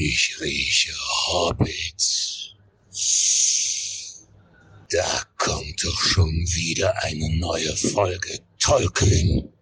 Ich rieche Hobbits. Da kommt doch schon wieder eine neue Folge Tolkien.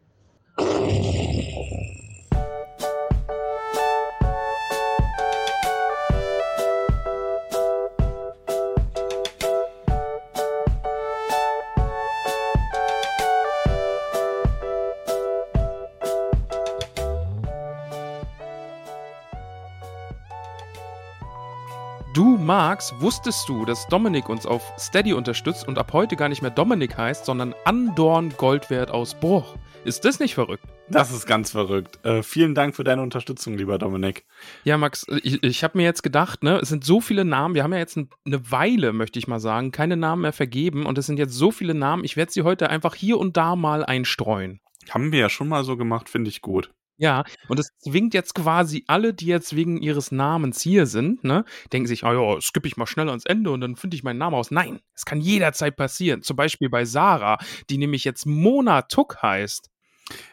Max, wusstest du, dass Dominik uns auf Steady unterstützt und ab heute gar nicht mehr Dominik heißt, sondern Andorn Goldwert aus Bruch? Ist das nicht verrückt? Das ist ganz verrückt. Äh, vielen Dank für deine Unterstützung, lieber Dominik. Ja, Max, ich, ich habe mir jetzt gedacht, ne, es sind so viele Namen, wir haben ja jetzt ein, eine Weile, möchte ich mal sagen, keine Namen mehr vergeben und es sind jetzt so viele Namen, ich werde sie heute einfach hier und da mal einstreuen. Haben wir ja schon mal so gemacht, finde ich gut. Ja, und es zwingt jetzt quasi alle, die jetzt wegen ihres Namens hier sind, ne, denken sich, oh ja, skippe ich mal schnell ans Ende und dann finde ich meinen Namen aus. Nein, es kann jederzeit passieren. Zum Beispiel bei Sarah, die nämlich jetzt Mona Tuck heißt.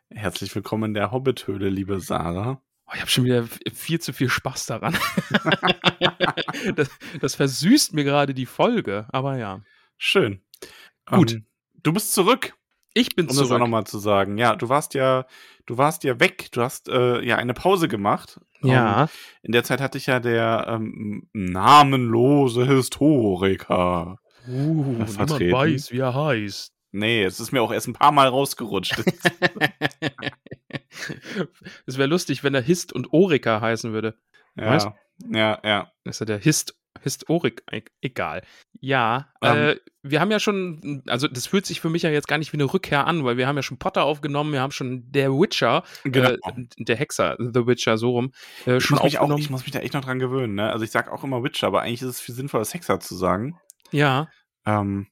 Herzlich willkommen in der Hobbithöhle, liebe Sarah. Oh, ich habe schon wieder viel zu viel Spaß daran. das, das, versüßt mir gerade die Folge, aber ja. Schön. Gut. Ähm, du bist zurück. Ich bin um zurück. Um das auch nochmal zu sagen. Ja, du warst ja, du warst ja weg. Du hast äh, ja eine Pause gemacht. Ja. Und in der Zeit hatte ich ja der ähm, namenlose Historiker. Uh, niemand vertreten. weiß, wie er heißt. Nee, es ist mir auch erst ein paar Mal rausgerutscht. Es wäre lustig, wenn er Hist und Orica heißen würde. Weißt? ja, ja, ja. Das ist ja der Hist, Historik, e- egal. Ja, Ähm. äh, wir haben ja schon, also das fühlt sich für mich ja jetzt gar nicht wie eine Rückkehr an, weil wir haben ja schon Potter aufgenommen, wir haben schon der Witcher, Genau. äh, der Hexer, The Witcher, so rum, äh, Ich schon muss, mich auch, ich muss mich da echt noch dran gewöhnen, ne? Also ich sag auch immer Witcher, aber eigentlich ist es viel sinnvoller, Sexer zu sagen. ja, Ähm,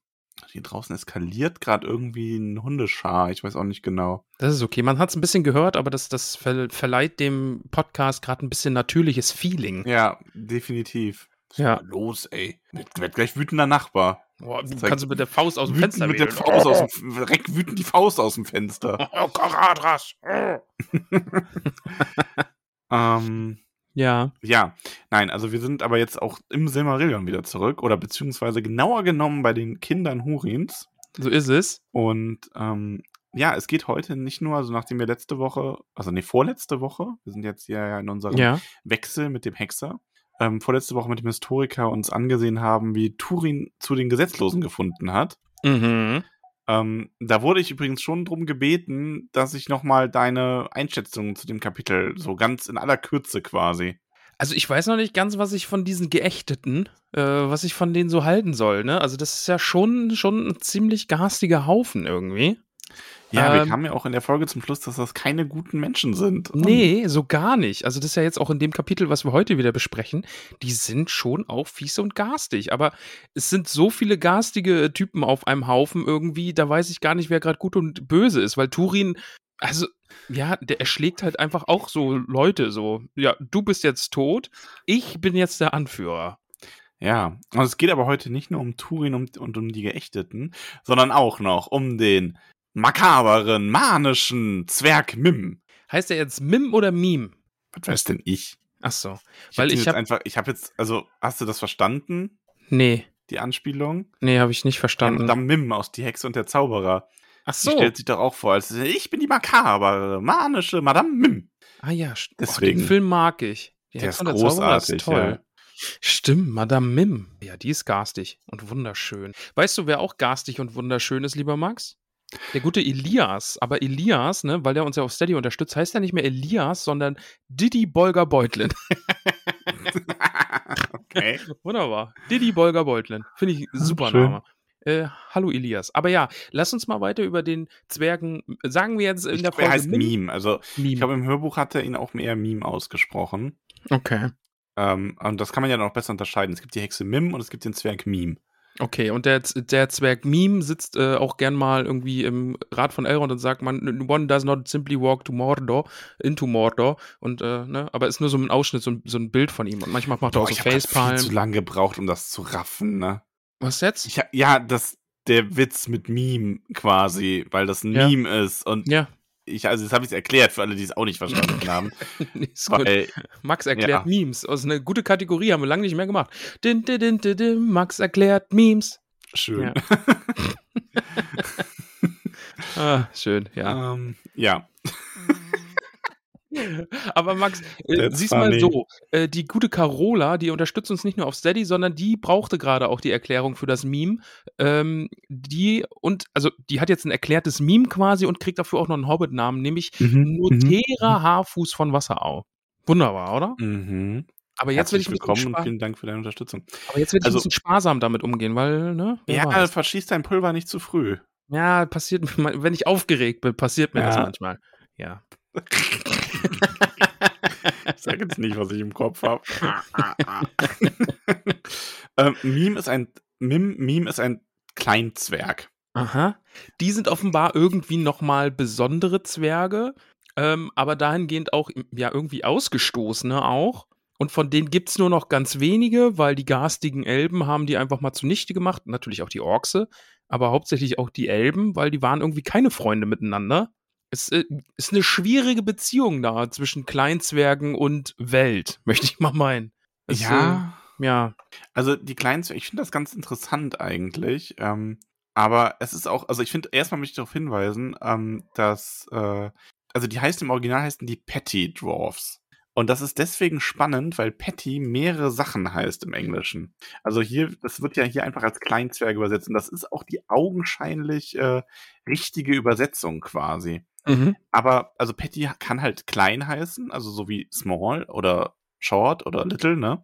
hier draußen eskaliert gerade irgendwie ein Hundeschar. Ich weiß auch nicht genau. das ist okay. Man hat es ein bisschen gehört, aber das, das ver verleiht dem Podcast gerade ein bisschen natürliches Feeling. Ja, definitiv. Ja. Los, ey. Wird, wird gleich wütender Nachbar. Boah, kannst du mit der Faust aus dem Wütend Fenster mit der wählen. Faust aus dem, direkt wütend die Faust aus dem Fenster. Oh, Karadras. ähm, Ja, ja, nein, also wir sind aber jetzt auch im Silmarillion wieder zurück. Oder beziehungsweise genauer genommen bei den Kindern Hurins. so ist es. Und ähm, ja, es geht heute nicht nur, also nachdem wir letzte Woche, also nee, vorletzte Woche, wir sind jetzt ja in unserem Ja. Wechsel mit dem Hexer, ähm, vorletzte Woche mit dem Historiker uns angesehen haben, wie Turin zu den Gesetzlosen gefunden hat. Mhm. Ähm, da wurde ich übrigens schon drum gebeten, dass ich nochmal deine Einschätzung zu dem Kapitel, so ganz in aller Kürze quasi. Also ich weiß noch nicht ganz, was ich von diesen Geächteten, äh, was ich von denen so halten soll, ne? Also das ist ja schon, schon ein ziemlich garstiger Haufen irgendwie. Ja, wir Ähm, kamen ja auch in der Folge zum Schluss, dass das keine guten Menschen sind. Nee, so gar nicht. Also das ist ja jetzt auch in dem Kapitel, was wir heute wieder besprechen, die sind schon auch fies und garstig. Aber es sind so viele garstige Typen auf einem Haufen irgendwie, da weiß ich gar nicht, wer gerade gut und böse ist, weil Turin, also ja, der erschlägt halt einfach auch so Leute so, ja, du bist jetzt tot, ich bin jetzt der Anführer. Ja, und es geht aber heute nicht nur um Turin und, und um die Geächteten, sondern auch noch um den makaberen, manischen Zwerg Mim. Heißt er jetzt Mim oder Meme? Was weiß denn ich? Ach so, Ich weil hab ich habe einfach, ich habe jetzt, also hast du das verstanden? nee, Die Anspielung? nee, habe ich nicht verstanden. Madame Mim aus Die Hexe und der Zauberer. Ach so. stellt sich doch auch vor, als ich bin die makabere, manische Madame Mim. Ah ja, oh, Deswegen. den Film mag ich. Die Der Hexe ist und der Zauberer ist großartig, toll. ja. Stimmt, Madame Mim. Ja, die ist garstig und wunderschön. Weißt du, wer auch garstig und wunderschön ist, lieber Max? Der gute Elias. Aber Elias, ne, weil der uns ja auf Steady unterstützt, heißt er nicht mehr Elias, sondern Didi Bolger Beutlin. okay. Wunderbar. Didi Bolger Beutlin. Finde ich super schön. Name. Äh, hallo Elias. Aber ja, lass uns mal weiter über den Zwergen, sagen wir jetzt in Ich der glaube, er Folge heißt Meme. Also, Meme. ich glaube, im Hörbuch hat er ihn auch mehr Meme ausgesprochen. Okay. Ähm, und das kann man ja noch besser unterscheiden. Es gibt die Hexe Mim und es gibt den Zwerg Meme. Okay, und der, der Zwerg Meme sitzt äh, auch gern mal irgendwie im Rat von Elrond und sagt man, one does not simply walk to Mordor, into Mordor. Und, äh, ne, aber ist nur so ein Ausschnitt, so ein, so ein Bild von ihm. Und manchmal macht er auch so ich habe viel zu Facepalm. lange gebraucht, um das zu raffen, ne? Was jetzt? Ich, ja, das, der Witz mit Meme quasi, weil das ein Ja. Meme ist. Und Ja, ich, also das habe ich erklärt für alle, die es auch nicht verstanden haben. ist gut. weil, Max erklärt Ja. Memes. Das ist eine gute Kategorie, haben wir lange nicht mehr gemacht. Din, din, din, din, din, Max erklärt Memes. schön. Ah, schön, ja. Ähm, ja. Aber Max, äh, siehst mal so, äh, die gute Carola, die unterstützt uns nicht nur auf Steady, sondern die brauchte gerade auch die Erklärung für das Meme. Ähm, die und, also die hat jetzt ein erklärtes Meme quasi und kriegt dafür auch noch einen Hobbit-Namen, nämlich Mhm, Notera Haarfuß von Wasserau. Wunderbar, oder? Mhm. Aber jetzt will ich Herzlich ein bisschen, willkommen und vielen Dank für deine Unterstützung. aber jetzt will ich Also- ein bisschen sparsam damit umgehen, weil, ne? Ja, weiß. verschieß dein Pulver nicht zu früh. Ja, passiert, wenn ich aufgeregt bin, passiert mir das Ja. manchmal. Ja. Ich sage jetzt nicht, was ich im Kopf habe. ähm, Meme ist ein Mim, Meme ist ein Kleinzwerg. Aha. Die sind offenbar irgendwie nochmal besondere Zwerge, ähm, aber dahingehend auch ja irgendwie ausgestoßene auch. Und von denen gibt's nur noch ganz wenige, weil die garstigen Elben haben die einfach mal zunichte gemacht. Natürlich auch die Orkse, aber hauptsächlich auch die Elben, weil die waren irgendwie keine Freunde miteinander. Es äh, ist eine schwierige Beziehung da zwischen Kleinzwergen und Welt, möchte ich mal meinen. Es, ja, ja. also die Kleinzwerge, ich finde das ganz interessant eigentlich. Ähm, aber es ist auch, also ich finde, erstmal möchte ich darauf hinweisen, ähm, dass, äh, also die heißen im Original heißen die Petty Dwarfs. Und das ist deswegen spannend, weil Petty mehrere Sachen heißt im Englischen. Also hier, das wird ja hier einfach als Kleinzwerg übersetzt. Und das ist auch die augenscheinlich äh, richtige Übersetzung quasi. Mhm. Aber, also Petty kann halt klein heißen, also so wie small oder short oder little, ne?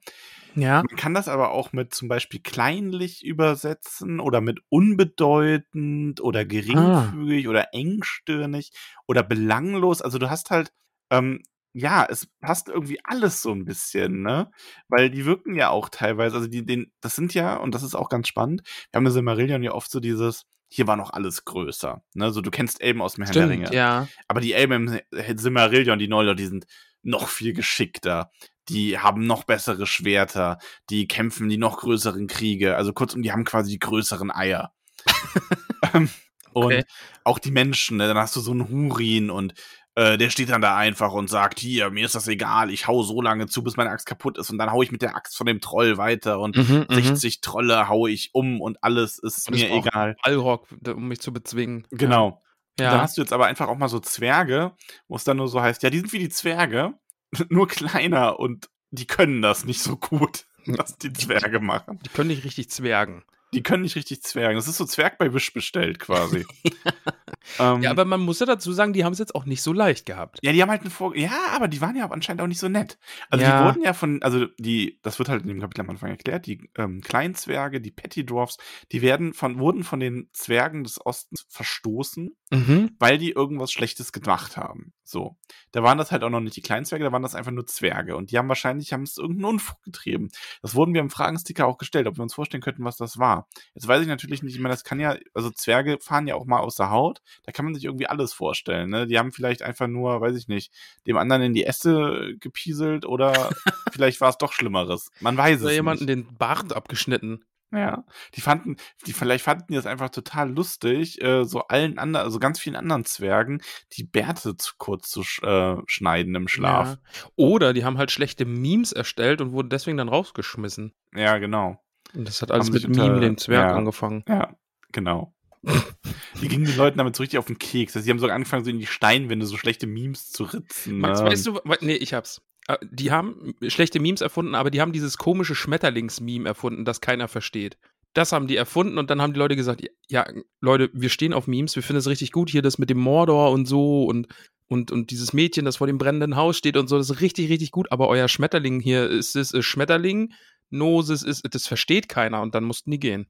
Ja. Man kann das aber auch mit zum Beispiel kleinlich übersetzen oder mit unbedeutend oder geringfügig oder engstirnig oder belanglos. Also du hast halt, ähm, ja, es passt irgendwie alles so ein bisschen, ne? Weil die wirken ja auch teilweise, also die, den, das sind ja, und das ist auch ganz spannend, wir haben in Silmarillion ja oft so dieses, hier war noch alles größer, ne? So, du kennst Elben aus dem Herrn der Ringe. ja. Aber die Elben im Silmarillion, die Noldor, die sind noch viel geschickter. Die haben noch bessere Schwerter. Die kämpfen die noch größeren Kriege. Also kurzum, die haben quasi die größeren Eier. Ähm, Okay. Und auch die Menschen, ne? dann hast du so einen Hurin und äh, der steht dann da einfach und sagt, hier, mir ist das egal, ich hau so lange zu, bis meine Axt kaputt ist und dann hau ich mit der Axt von dem Troll weiter und Mhm, mhm. 60 Trolle hau ich um und alles ist Und mir egal. Allrock, um mich zu bezwingen. Genau. Ja. Dann hast du jetzt aber einfach auch mal so Zwerge, wo es dann nur so heißt, ja, die sind wie die Zwerge, nur kleiner und die können das nicht so gut, was die Zwerge machen. Die können nicht richtig zwergen. Die können nicht richtig zwergen. Das ist so Zwerg bei Wisch bestellt quasi. ähm, Ja, aber man muss ja dazu sagen, die haben es jetzt auch nicht so leicht gehabt. ja, die haben halt eine Vor Ja, aber die waren ja anscheinend auch nicht so nett. Also Ja. die wurden ja von, also die, das wird halt in dem Kapitel am Anfang erklärt, die ähm, Kleinzwerge, die Petty Dwarfs, die werden von, wurden von den Zwergen des Ostens verstoßen Mhm. weil die irgendwas Schlechtes gemacht haben. So. Da waren das halt auch noch nicht die Kleinzwerge, da waren das einfach nur Zwerge. Und die haben wahrscheinlich, haben es irgendeinen Unfug getrieben. Das wurden wir im Fragensticker auch gestellt, ob wir uns vorstellen könnten, was das war. Jetzt weiß ich natürlich nicht, ich meine, das kann ja, also Zwerge fahren ja auch mal aus der Haut. Da kann man sich irgendwie alles vorstellen. Ne? Die haben vielleicht einfach nur, weiß ich nicht, dem anderen in die Äste gepieselt oder vielleicht war es doch Schlimmeres. Man weiß Oder es jemanden nicht. den Bart abgeschnitten. Ja, die fanden, die vielleicht fanden die das einfach total lustig, äh, so allen anderen, also ganz vielen anderen Zwergen, die Bärte zu kurz zu sch äh, schneiden im Schlaf. Ja. Oder die haben halt schlechte Memes erstellt und wurden deswegen dann rausgeschmissen. Ja, genau. Und das hat alles mit unter- Meme, dem Zwerg, ja. angefangen. Ja, genau. die gingen den Leuten damit so richtig auf den Keks. Also, die haben so angefangen, so in die Steinwände so schlechte Memes zu ritzen. Max, ne? weißt du, we- nee, ich hab's. Äh, Die haben schlechte Memes erfunden, aber die haben dieses komische Schmetterlings-Meme erfunden, das keiner versteht. Das haben die erfunden und dann haben die Leute gesagt, ja, Leute, wir stehen auf Memes, wir finden es richtig gut hier, das mit dem Mordor und so und, und, und dieses Mädchen, das vor dem brennenden Haus steht und so, das ist richtig, richtig gut, aber euer Schmetterling hier, ist es Schmetterling? Noses ist, das versteht keiner und dann mussten die gehen.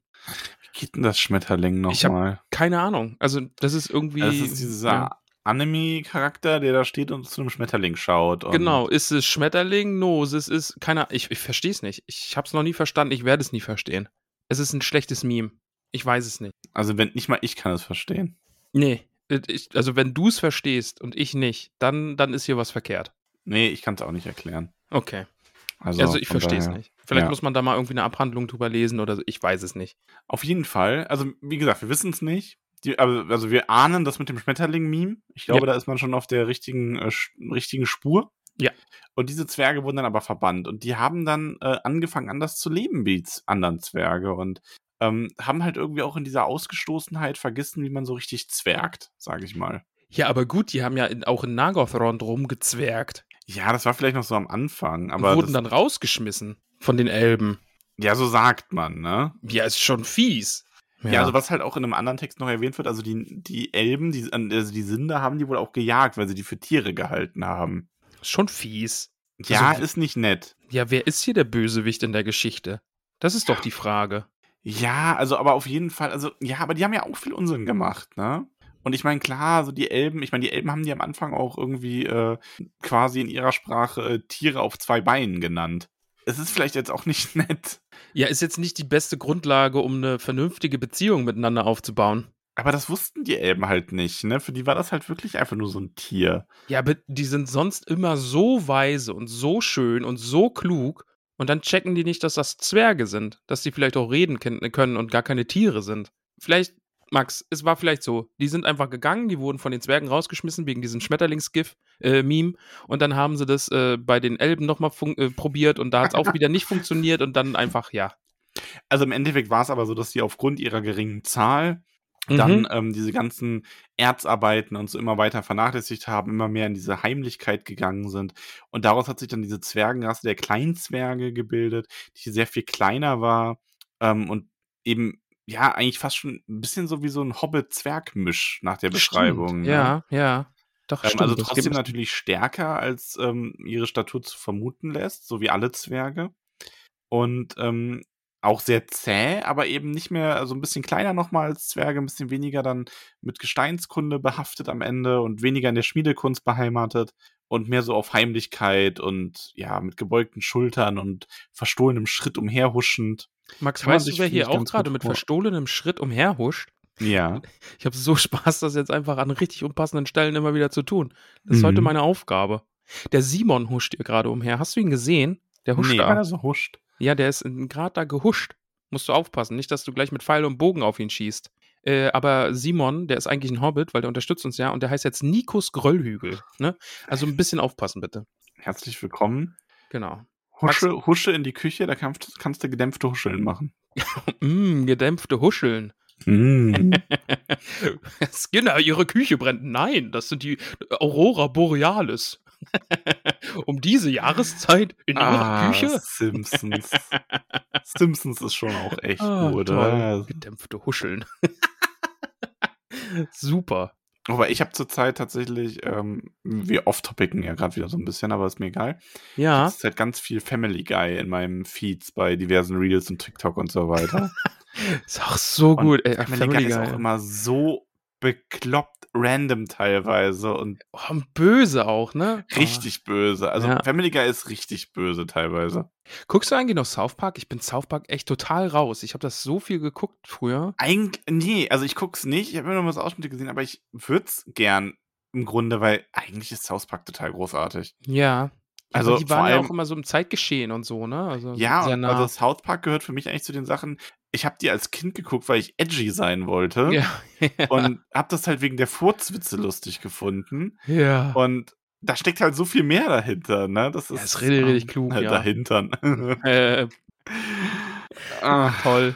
Wie geht denn das Schmetterling nochmal? Keine Ahnung. Also, das ist irgendwie. Das ist dieser ja. Anime-Charakter, der da steht und zu einem Schmetterling schaut. Genau, ist es Schmetterling? Noses ist keiner. Ich, ich verstehe es nicht. Ich habe es noch nie verstanden. Ich werde es nie verstehen. Es ist ein schlechtes Meme. Ich weiß es nicht. Also wenn nicht mal ich kann es verstehen. Nee. äh, Ich, also, wenn du es verstehst und ich nicht, dann, dann ist hier was verkehrt. Nee, ich kann es auch nicht erklären. Okay. Also, Also, ich verstehe es nicht. Vielleicht ja. muss man da mal irgendwie eine Abhandlung drüber lesen oder so. Ich weiß es nicht. Auf jeden Fall. Also, wie gesagt, wir wissen es nicht. Die, also, also, wir ahnen das mit dem Schmetterling-Meme. Ich glaube, Ja. da ist man schon auf der richtigen, äh, richtigen Spur. Ja. Und diese Zwerge wurden dann aber verbannt. Und die haben dann äh, angefangen, anders zu leben wie die anderen Zwerge. Und ähm, haben halt irgendwie auch in dieser Ausgestoßenheit vergessen, wie man so richtig zwergt, sage ich mal. Ja, aber gut, die haben ja in, auch in Nagothrond rumgezwergt. Ja, das war vielleicht noch so am Anfang, Und aber wurden dann rausgeschmissen von den Elben. ja, so sagt man, ne? Ja, ist schon fies. Ja. also was halt auch in einem anderen Text noch erwähnt wird, also die, die Elben, die, also die Sinde haben die wohl auch gejagt, weil sie die für Tiere gehalten haben. ist schon fies. Ja, Also- ist nicht nett. Ja, wer ist hier der Bösewicht in der Geschichte? Das ist doch die Frage. Ja, also aber auf jeden Fall, also ja, aber die haben ja auch viel Unsinn gemacht, ne? Und ich meine, klar, so die Elben, ich meine, die Elben haben die am Anfang auch irgendwie äh, quasi in ihrer Sprache äh, Tiere auf zwei Beinen genannt. Es ist vielleicht jetzt auch nicht nett, Ja, ist jetzt nicht die beste Grundlage, um eine vernünftige Beziehung miteinander aufzubauen. aber das wussten die Elben halt nicht, ne? Für die war das halt wirklich einfach nur so ein Tier. Ja, aber die sind sonst immer so weise und so schön und so klug. Und dann checken die nicht, dass das Zwerge sind. Dass die vielleicht auch reden können und gar keine Tiere sind. Vielleicht, Max, es war vielleicht so. Die sind einfach gegangen, die wurden von den Zwergen rausgeschmissen wegen diesem Schmetterlingsgif-Meme. und dann haben sie das äh, bei den Elben nochmal äh, probiert und da hat es auch wieder nicht funktioniert und dann einfach, ja. Also im Endeffekt war es aber so, dass die aufgrund ihrer geringen Zahl Mhm. dann ähm, diese ganzen Erzarbeiten und so immer weiter vernachlässigt haben, immer mehr in diese Heimlichkeit gegangen sind. Und daraus hat sich dann diese Zwergenrasse der Kleinzwerge gebildet, die sehr viel kleiner war ähm, und eben ja eigentlich fast schon ein bisschen so wie so ein Hobbit-Zwerg-Misch nach der Beschreibung. Stimmt. ne? Ja, ja. Doch, Ähm, stimmt. also das trotzdem natürlich stärker, als ähm, ihre Statur zu vermuten lässt, so wie alle Zwerge. Und ähm, auch sehr zäh, aber eben nicht mehr, also ein bisschen kleiner nochmal als Zwerge, ein bisschen weniger dann mit Gesteinskunde behaftet am Ende und weniger in der Schmiedekunst beheimatet und mehr so auf Heimlichkeit und ja, mit gebeugten Schultern und verstohlenem Schritt umherhuschend. Max, kann weißt du, wer hier auch gerade mit verstohlenem Schritt umherhuscht? Ja. Ich habe so Spaß, das jetzt einfach an richtig unpassenden Stellen immer wieder zu tun. Das ist Mhm. heute meine Aufgabe. Der Simon huscht hier gerade umher. Hast du ihn gesehen? Der huscht nee, da. weil er so huscht. Ja, der ist gerade da gehuscht. Musst du aufpassen, nicht, dass du gleich mit Pfeil und Bogen auf ihn schießt. Äh, aber Simon, der ist eigentlich ein Hobbit, weil der unterstützt uns ja und der heißt jetzt Nikus Gröllhügel. Ne? Also ein bisschen aufpassen, bitte. Herzlich willkommen. Genau. Husche, Husche in die Küche, da kannst, kannst du gedämpfte Huscheln machen. Mm, gedämpfte Huscheln. Mm. Skinner, ihre Küche brennt. Nein, das sind die Aurora Borealis. um diese Jahreszeit in ihrer Ah, Küche? Simpsons. Simpsons ist schon auch echt Ah, gut, toll. oder? Gedämpfte Huscheln. Super. Aber ich habe zurzeit tatsächlich, ähm, wir off-topicken ja gerade wieder so ein bisschen, aber ist mir egal. Ja. Es ist halt ganz viel Family Guy in meinem Feeds bei diversen Reels und TikTok und so weiter. Ist auch so Und gut. Ey, Family, Guy ist auch immer so bekloppt random teilweise und oh, böse auch, ne? richtig böse. Also Ja. Family Guy ist richtig böse teilweise. Oh. Guckst du eigentlich noch South Park? Ich bin South Park echt total raus. Ich habe das so viel geguckt früher. Eigentlich, nee, also ich guck's nicht, ich habe immer nur was Ausschnitte gesehen, aber ich würd's gern im Grunde, weil eigentlich ist South Park total großartig. Ja. Also aber die waren ja auch immer so im Zeitgeschehen und so, ne? Also Ja, und nah. also South Park gehört für mich eigentlich zu den Sachen, ich habe die als Kind geguckt, weil ich edgy sein wollte ja. und habe das halt wegen der Furzwitze lustig gefunden ja. und da steckt halt so viel mehr dahinter, ne? Das ist, Ja, ist richtig, richtig klug, Halt ja. Dahintern. Äh, ah, toll.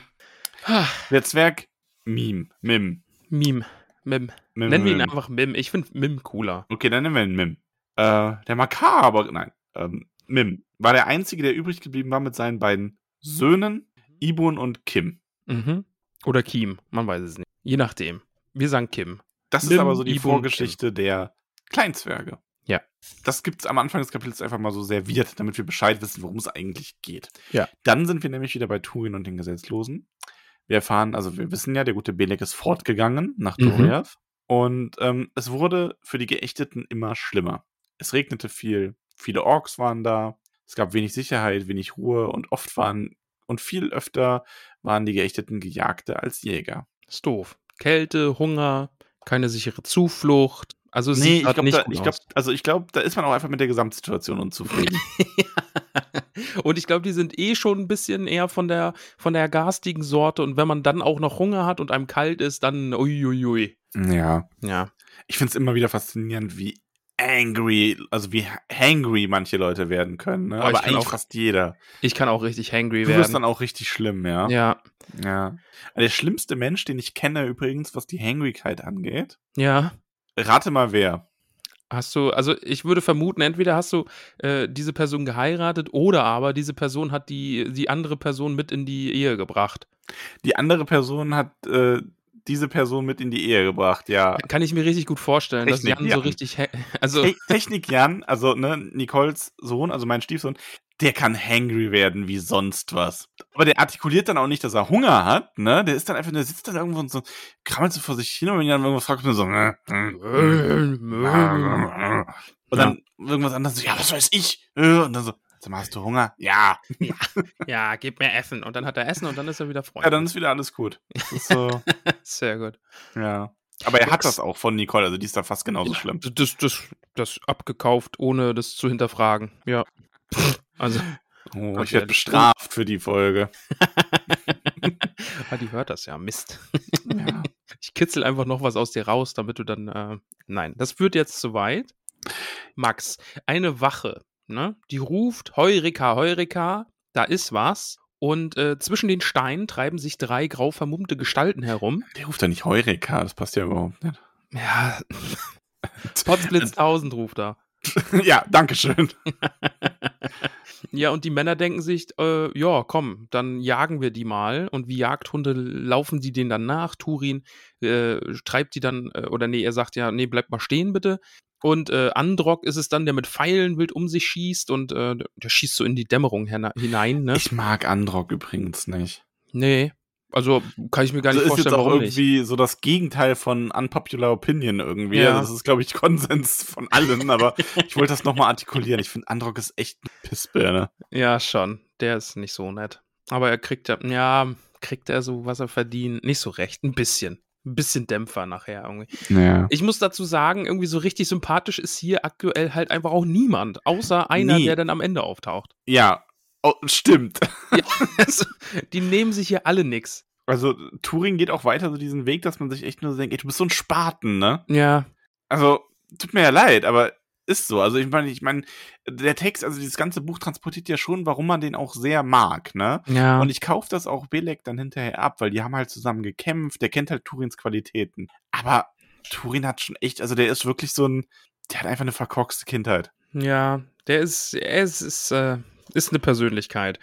Ah, der Zwerg, Meme, Mim. Mim. Mim. Mim, Nennen wir ihn einfach Mim. Ich finde Mim cooler. Okay, dann nennen wir ihn Mim. Äh, der Makaber, nein. Ähm, Mim war der Einzige, der übrig geblieben war mit seinen beiden Söhnen, Ibun und Kim. Mhm. Oder Kim, man weiß es nicht. Je nachdem. Wir sagen Kim. Das ist Mim, aber so die Ibun, Vorgeschichte der Kleinzwerge. Ja. Das gibt's am Anfang des Kapitels einfach mal so serviert, damit wir Bescheid wissen, worum es eigentlich geht. Ja. Dann sind wir nämlich wieder bei Turin und den Gesetzlosen. Wir erfahren, also wir wissen ja, der gute Belek ist fortgegangen nach Mhm. Doriath. Und ähm, es wurde für die Geächteten immer schlimmer. Es regnete viel, viele Orks waren da, es gab wenig Sicherheit, wenig Ruhe und oft waren und viel öfter waren die Geächteten Gejagte als Jäger. Ist doof. Kälte, Hunger, keine sichere Zuflucht. Also es Nee, sieht ich grad glaube, nicht da, gut ich glaub, aus. also ich glaube, da ist man auch einfach mit der Gesamtsituation unzufrieden. und ich glaube, die sind eh schon ein bisschen eher von der, von der garstigen Sorte. Und wenn man dann auch noch Hunger hat und einem kalt ist, dann uiuiui. ja. Ja. Ich finde es immer wieder faszinierend, wie angry, also wie hangry manche Leute werden können. Ne? Oh, Aber eigentlich auch- fast jeder. Ich kann auch richtig hangry Du wirst werden. dann auch richtig schlimm, ja. Ja. ja. Der schlimmste Mensch, den ich kenne übrigens, was die Hangrigkeit angeht. Ja. Rate mal wer. Hast du, also ich würde vermuten, entweder hast du äh, diese Person geheiratet oder aber diese Person hat die, die andere Person mit in die Ehe gebracht. Die andere Person hat äh, diese Person mit in die Ehe gebracht, ja. Kann ich mir richtig gut vorstellen, dass Technik, Jan ja. so richtig, also Te Technik Jan, also ne, Nicoles Sohn, also mein Stiefsohn, der kann hangry werden wie sonst was. Aber der artikuliert dann auch nicht, dass er Hunger hat, ne? Der ist dann einfach, der sitzt dann irgendwo und so, krammelt so vor sich hin und wenn dann irgendwas fragt, er so, ne, und dann irgendwas anderes, so, ja, was weiß ich? Und dann so, sag mal, hast du Hunger? Ja. ja, gib mir Essen. Und dann hat er Essen und dann ist er wieder Freund. Ja, dann ist wieder alles gut. Das so, Sehr gut. ja. Aber er hat das auch von Nicole, also die ist da fast genauso schlimm. Das, das, das abgekauft, ohne das zu hinterfragen. Ja. Also, Oh, ich werde bestraft für die Folge. ah, die hört das ja. Mist. Ja. Ich kitzel einfach noch was aus dir raus, damit du dann. Äh, nein, das führt jetzt zu weit. Max, eine Wache, ne? Die ruft Heureka, Heureka, da ist was. Und äh, zwischen den Steinen treiben sich drei grau vermummte Gestalten herum. Der ruft da nicht Heureka, das passt ja überhaupt nicht. Ja. Potzblitz 1000 ruft da. ja, danke schön. Ja, und die Männer denken sich, äh, ja, komm, dann jagen wir die mal. Und wie Jagdhunde laufen die denen dann nach. Turin äh, treibt die dann, äh, oder nee, er sagt ja, nee, bleib mal stehen bitte. Und äh, Androck ist es dann, der mit Pfeilen wild um sich schießt und äh, der schießt so in die Dämmerung hinein, ne? Ich mag Androck übrigens nicht. nee. Also kann ich mir gar Also nicht ist jetzt vorstellen, auch warum nicht. irgendwie so das Gegenteil von unpopular opinion irgendwie. Ja. Also das ist, glaube ich, Konsens von allen, aber ich wollte das nochmal artikulieren. Ich finde, Androck ist echt eine Pissbirne. Ja, schon. Der ist nicht so nett. Aber er kriegt ja, ja, kriegt er so, was er verdient. Nicht so recht, ein bisschen. Ein bisschen Dämpfer nachher irgendwie. Ja. Ich muss dazu sagen, irgendwie so richtig sympathisch ist hier aktuell halt einfach auch niemand, außer einer, Nee. der dann am Ende auftaucht. Ja, oh, stimmt. Ja, also, die nehmen sich hier alle nix. Also Turing geht auch weiter so diesen Weg, dass man sich echt nur so denkt, ey, du bist so ein Spaten, ne? Ja, Also, tut mir ja leid, aber ist so. Also ich meine, ich meine, der Text, also dieses ganze Buch transportiert ja schon, warum man den auch sehr mag, ne? ja. Und ich kaufe das auch Belek dann hinterher ab, weil die haben halt zusammen gekämpft, der kennt halt Turins Qualitäten. Aber Turin hat schon echt, also der ist wirklich so ein, der hat einfach eine verkorkste Kindheit. ja, der ist, er ist, ist, äh, ist eine Persönlichkeit.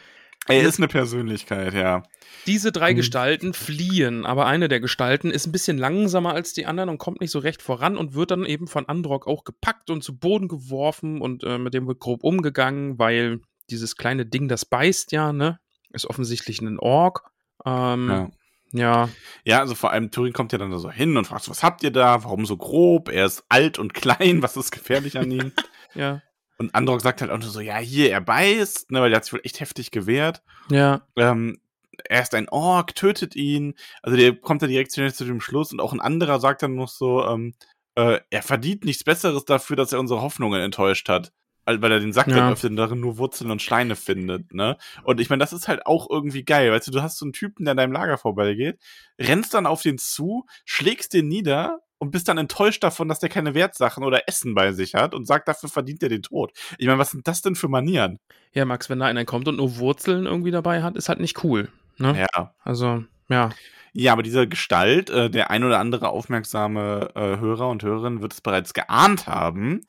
Er ist eine Persönlichkeit, ja. Diese drei Mhm. Gestalten fliehen, aber eine der Gestalten ist ein bisschen langsamer als die anderen und kommt nicht so recht voran und wird dann eben von Androck auch gepackt und zu Boden geworfen und äh, mit dem wird grob umgegangen, weil dieses kleine Ding, das beißt ja, ne? Ist offensichtlich ein Ork. Ähm, ja. ja. Ja, also vor allem Turin kommt ja dann da so hin und fragt, was habt ihr da? Warum so grob? Er ist alt und klein, was ist gefährlich an ihm? ja, und Androck sagt halt auch nur so, ja, hier, er beißt, ne, weil der hat sich wohl echt heftig gewehrt. ja, ähm, er ist ein Ork, tötet ihn. Also der kommt da direkt schnell zu dem Schluss und auch ein anderer sagt dann noch so, ähm, äh, er verdient nichts Besseres dafür, dass er unsere Hoffnungen enttäuscht hat. Weil er den Sack Ja. dann öffnet und darin nur Wurzeln und Steine findet, ne? Und ich meine, das ist halt auch irgendwie geil. Weißt du, du hast so einen Typen, der an deinem Lager vorbeigeht, rennst dann auf den zu, schlägst den nieder und bist dann enttäuscht davon, dass der keine Wertsachen oder Essen bei sich hat und sagt, dafür verdient er den Tod. Ich meine, was sind das denn für Manieren? ja, Max, wenn da einer kommt und nur Wurzeln irgendwie dabei hat, ist halt nicht cool. Ne? Ja. Also, ja. Ja, aber diese Gestalt, äh, der ein oder andere aufmerksame äh, Hörer und Hörerin wird es bereits geahnt haben.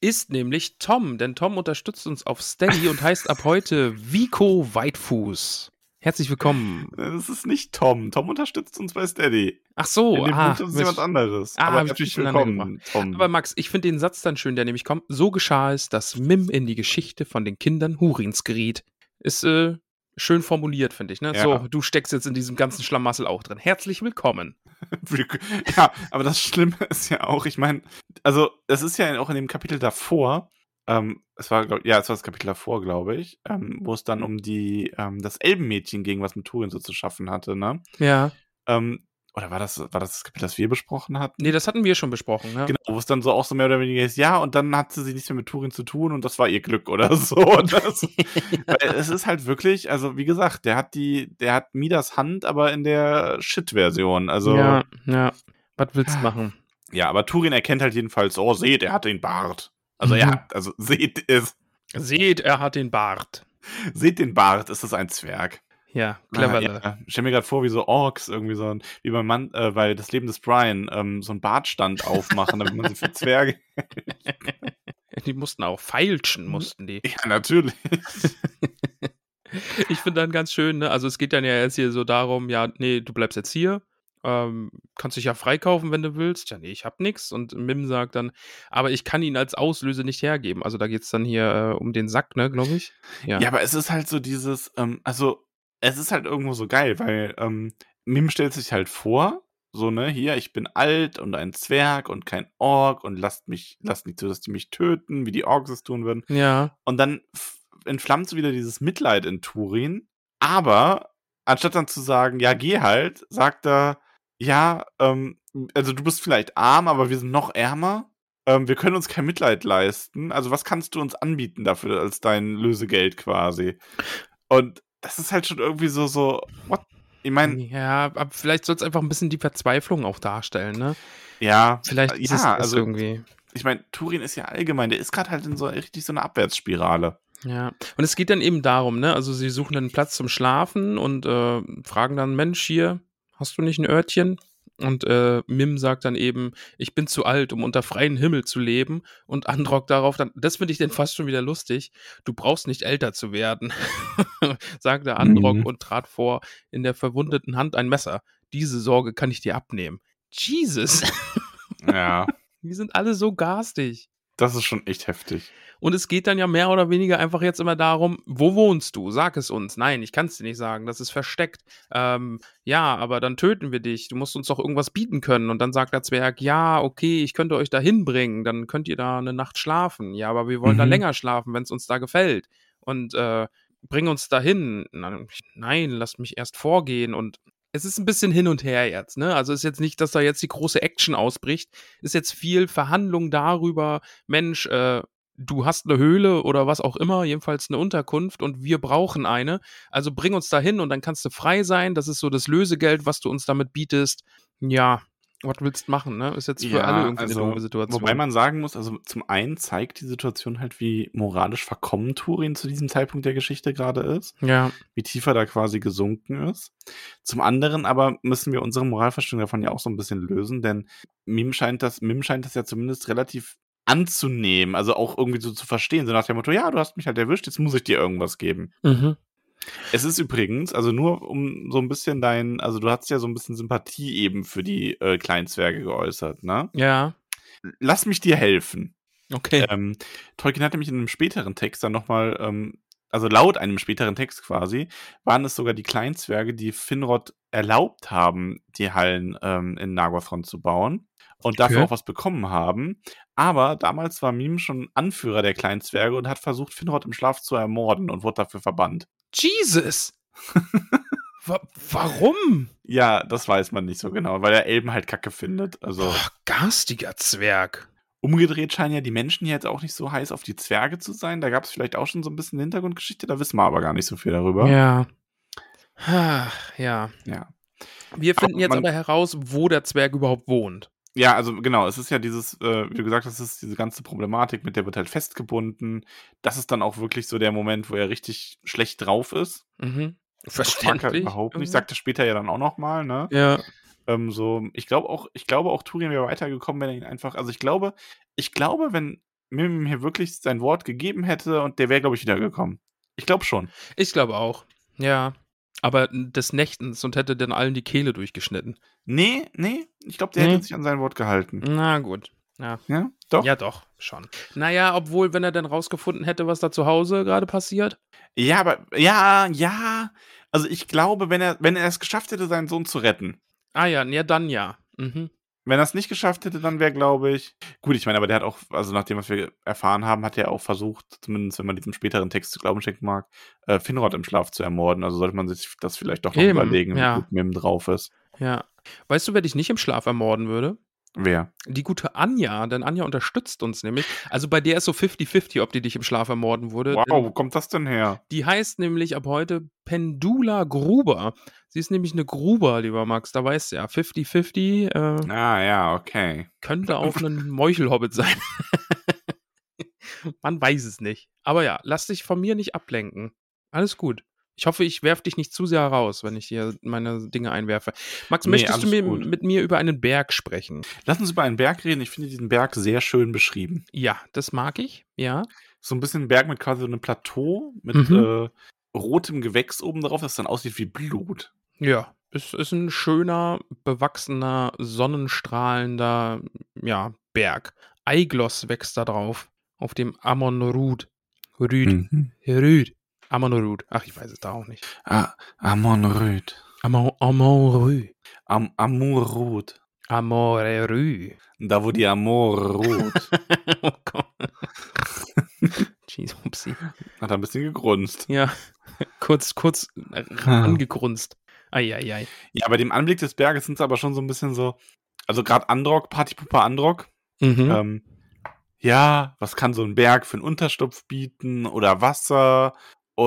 Ist nämlich Tom, denn Tom unterstützt uns auf Steady und heißt ab heute Vico Weitfuß. Herzlich willkommen. Das ist nicht Tom. Tom unterstützt uns bei Steady. Ach so, In dem ah, ist jemand anderes. Ah, Aber herzlich willkommen, Tom. Aber Max, ich finde den Satz dann schön, der nämlich kommt. So geschah es, dass Mim in die Geschichte von den Kindern Hurins geriet. Ist äh, schön formuliert, finde ich. Ne? Ja. So, du steckst jetzt in diesem ganzen Schlamassel auch drin. Herzlich willkommen. ja, aber das Schlimme ist ja auch, ich meine, also es ist ja auch in dem Kapitel davor, ähm, es war, glaub, ja, es war das Kapitel davor, glaube ich, ähm, wo es dann um die, ähm, das Elbenmädchen ging, was mit Turin so zu schaffen hatte, ne? Ja. Ähm, oder war das, war das das Kapitel, das wir besprochen hatten? Nee, das hatten wir schon besprochen. Ne? Genau, wo es dann so auch so mehr oder weniger ist, ja, und dann hatte sie nichts mehr mit Turin zu tun und das war ihr Glück oder so. Und das, weil es ist halt wirklich, also wie gesagt, der hat die, der hat Midas Hand, aber in der Shit-Version. Also ja, ja. Was willst du machen? Ja, aber Turin erkennt halt jedenfalls, oh, seht, er hat den Bart. Also Mhm. ja, also seht es, Seht, er hat den Bart. seht den Bart, ist das ein Zwerg. Ja, clever. Ah, ja. Ich stell mir gerade vor, wie so Orks irgendwie so ein, wie beim Mann, äh, weil das Leben des Brian, ähm, so ein Bartstand aufmachen, damit man so für Zwerge. Die mussten auch feilschen, mussten die. Ja, natürlich. Ich finde dann ganz schön, ne? Also es geht dann ja jetzt hier so darum, ja, nee, du bleibst jetzt hier. Ähm, kannst dich ja freikaufen, wenn du willst. Ja, nee, ich hab nix. Und Mim sagt dann, aber ich kann ihn als Auslöse nicht hergeben. Also da geht's dann hier äh, um den Sack, ne, glaube ich. Ja. Ja, aber es ist halt so dieses, ähm, also es ist halt irgendwo so geil, weil ähm, Mim stellt sich halt vor, so, ne, hier, ich bin alt und ein Zwerg und kein Ork und lasst mich, lasst nicht so, dass die mich töten, wie die Orks es tun würden. ja. Und dann entflammt so wieder dieses Mitleid in Turin. Aber anstatt dann zu sagen, ja, geh halt, sagt er, ja, ähm, also du bist vielleicht arm, aber wir sind noch ärmer. Ähm, wir können uns kein Mitleid leisten. Also was kannst du uns anbieten dafür als dein Lösegeld quasi? Und das ist halt schon irgendwie so, so, what? Ich meine, Ja, aber vielleicht soll es einfach ein bisschen die Verzweiflung auch darstellen, ne? ja, Vielleicht äh, ist ja, es also irgendwie. ich meine, Turin ist ja allgemein, der ist gerade halt in so richtig so einer Abwärtsspirale. Ja, und es geht dann eben darum, ne? Also sie suchen einen Platz zum Schlafen und äh, fragen dann, Mensch, hier, hast du nicht ein Örtchen? Und äh, Mim sagt dann eben, ich bin zu alt, um unter freiem Himmel zu leben. Und Androck darauf dann, das finde ich denn fast schon wieder lustig, du brauchst nicht älter zu werden, sagte Androck Mhm. und trat vor, in der verwundeten Hand ein Messer. Diese Sorge kann ich dir abnehmen. Jesus, Ja, die sind alle so garstig. Das ist schon echt heftig. Und es geht dann ja mehr oder weniger einfach jetzt immer darum, wo wohnst du? Sag es uns. Nein, ich kann es dir nicht sagen, das ist versteckt. Ähm, ja, aber dann töten wir dich. Du musst uns doch irgendwas bieten können. Und dann sagt der Zwerg, ja, okay, ich könnte euch da hinbringen. Dann könnt ihr da eine Nacht schlafen. Ja, aber wir wollen da Mhm. länger schlafen, wenn es uns da gefällt. Und äh, bring uns dahin. Nein, lasst mich erst vorgehen. Und es ist ein bisschen hin und her jetzt, ne? Also ist jetzt nicht, dass da jetzt die große Action ausbricht. Ist jetzt viel Verhandlung darüber, Mensch, äh, du hast eine Höhle oder was auch immer, jedenfalls eine Unterkunft und wir brauchen eine. Also bring uns dahin und dann kannst du frei sein. Das ist so das Lösegeld, was du uns damit bietest. Ja, was willst du machen, ne? Ist jetzt für Ja, alle irgendwie also, eine doofe Situation. Wobei man sagen muss, also zum einen zeigt die Situation halt, wie moralisch verkommen Turin zu diesem Zeitpunkt der Geschichte gerade ist, ja, wie tief er da quasi gesunken ist. Zum anderen aber müssen wir unsere Moralverstellung davon ja auch so ein bisschen lösen, denn Mim scheint das, Mim scheint das ja zumindest relativ anzunehmen, also auch irgendwie so zu verstehen, so nach dem Motto, ja, du hast mich halt erwischt, jetzt muss ich dir irgendwas geben. mhm. Es ist übrigens, also nur um so ein bisschen dein, also du hast ja so ein bisschen Sympathie eben für die äh, Kleinzwerge geäußert, ne? ja, Lass mich dir helfen. okay. Ähm, Tolkien hat nämlich in einem späteren Text dann nochmal, ähm, also laut einem späteren Text quasi, waren es sogar die Kleinzwerge, die Finrod erlaubt haben, die Hallen ähm, in Nargothrond zu bauen und dafür Okay. auch was bekommen haben. Aber damals war Mim schon Anführer der Kleinzwerge und hat versucht, Finrod im Schlaf zu ermorden und wurde dafür verbannt. Jesus! Wa warum? Ja, das weiß man nicht so genau, weil er Elben halt kacke findet. Also Boah, garstiger Zwerg. umgedreht scheinen ja die Menschen hier jetzt auch nicht so heiß auf die Zwerge zu sein. Da gab es vielleicht auch schon so ein bisschen Hintergrundgeschichte, da wissen wir aber gar nicht so viel darüber. Ja. Ah, Ja. Ja. Wir finden jetzt man- aber heraus, wo der Zwerg überhaupt wohnt. Ja, also genau, es ist ja dieses, äh, wie du gesagt hast, es ist diese ganze Problematik, mit der wird halt festgebunden. Das ist dann auch wirklich so der Moment, wo er richtig schlecht drauf ist. Mhm. Er Verständlich. überhaupt nicht. Sagt er später ja dann auch nochmal, ne? Ja. Ähm, so, ich glaube auch, ich glaube auch, Turin wäre weitergekommen, wenn er ihn einfach, also ich glaube, ich glaube, wenn Mim hier wirklich sein Wort gegeben hätte und der wäre, glaube ich, wiedergekommen. Ich glaube schon. Ich glaube auch. Ja. Aber des Nächtens und hätte dann allen die Kehle durchgeschnitten. Nee, nee, ich glaube, der Nee. hätte sich an sein Wort gehalten. Na gut. Ja. Ja, doch. Ja, doch, schon. Naja, obwohl, wenn er dann rausgefunden hätte, was da zu Hause gerade passiert. Ja, aber ja, ja. Also ich glaube, wenn er, wenn er es geschafft hätte, seinen Sohn zu retten, Ah ja, ja, dann ja. Mhm. Wenn er es nicht geschafft hätte, dann wäre, glaube ich. Gut, ich meine, aber der hat auch, also nach dem, was wir erfahren haben, hat er auch versucht, zumindest wenn man diesem späteren Text zu glauben schenken mag, äh, Finrod im Schlaf zu ermorden. Also sollte man sich das vielleicht doch noch Eben, überlegen, ja. wie gut Mim drauf ist. Ja. Weißt du, wer dich nicht im Schlaf ermorden würde? Wer? Die gute Anja, denn Anja unterstützt uns nämlich. Also bei der ist so 50-50, ob die dich im Schlaf ermorden würde. Wow, Denn wo kommt das denn her? Die heißt nämlich ab heute Pendula Gruber. Sie ist nämlich eine Gruber, lieber Max. Da weißt du ja, 50-50 äh, Ah, ja, okay. könnte auch ein Meuchelhobbit sein. Man weiß es nicht. Aber ja, lass dich von mir nicht ablenken. Alles gut. Ich hoffe, ich werfe dich nicht zu sehr raus, wenn ich hier meine Dinge einwerfe. Max, Nee, möchtest du mir, gut. mit mir über einen Berg sprechen? Lass uns über einen Berg reden. Ich finde diesen Berg sehr schön beschrieben. Ja, das mag ich. Ja. So ein bisschen ein Berg mit quasi so einem Plateau mit Mhm. äh, rotem Gewächs oben drauf, das dann aussieht wie Blut. Ja, es ist ein schöner, bewachsener, sonnenstrahlender ja, Berg. Eigloss wächst da drauf. Auf dem Amon-Rud. Rüd. Mhm. Rüd. Amon-Rud. Ach, ich weiß es da auch nicht. Ah, Amon-Rüd. Amon- Amon-Rud. Am Amur-Rud. Amore-Rü. Da, wo die Amor ruht. oh Gott. Jeez, upsie. Hat er ein bisschen gegrunzt. Ja, kurz, kurz äh, angegrunzt. Eieiei. Ja, bei dem Anblick des Berges sind es aber schon so ein bisschen so, also gerade Androck, Partypuppe Androck. Mhm. Ähm, ja, was kann so ein Berg für einen Unterstupf bieten oder Wasser?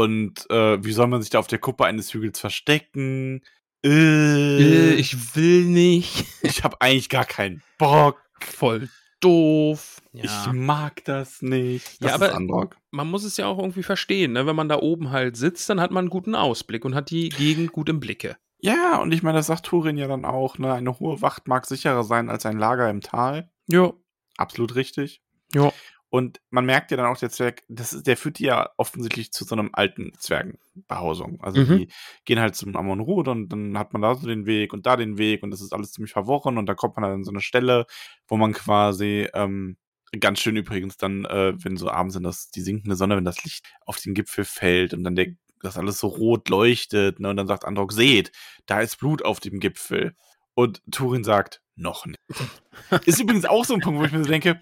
Und äh, wie soll man sich da auf der Kuppe eines Hügels verstecken? Äh, Äh, ich ich will nicht. ich habe eigentlich gar keinen Bock. Voll doof. Ich Ja. mag das nicht. Das Ja, ist aber- Androck. Man muss es ja auch irgendwie verstehen, ne? Wenn man da oben halt sitzt, dann hat man einen guten Ausblick und hat die Gegend gut im Blicke. Ja, und ich meine, das sagt Turin ja dann auch, ne? Eine hohe Wacht mag sicherer sein als ein Lager im Tal. Ja. Absolut richtig. Ja. Und man merkt ja dann auch, der Zwerg, das ist, der führt die ja offensichtlich zu so einem alten Zwergenbehausung. Also Mhm. die gehen halt zum Amon Rud und dann hat man da so den Weg und da den Weg und das ist alles ziemlich verworren und da kommt man dann an so eine Stelle, wo man quasi ähm, ganz schön übrigens dann, äh, wenn so abends in das, die sinkende Sonne, wenn das Licht auf den Gipfel fällt und dann der, das alles so rot leuchtet, ne, und dann sagt Androck, seht, da ist Blut auf dem Gipfel. Und Turin sagt, noch nicht. Ist übrigens auch so ein Punkt, wo ich mir so denke,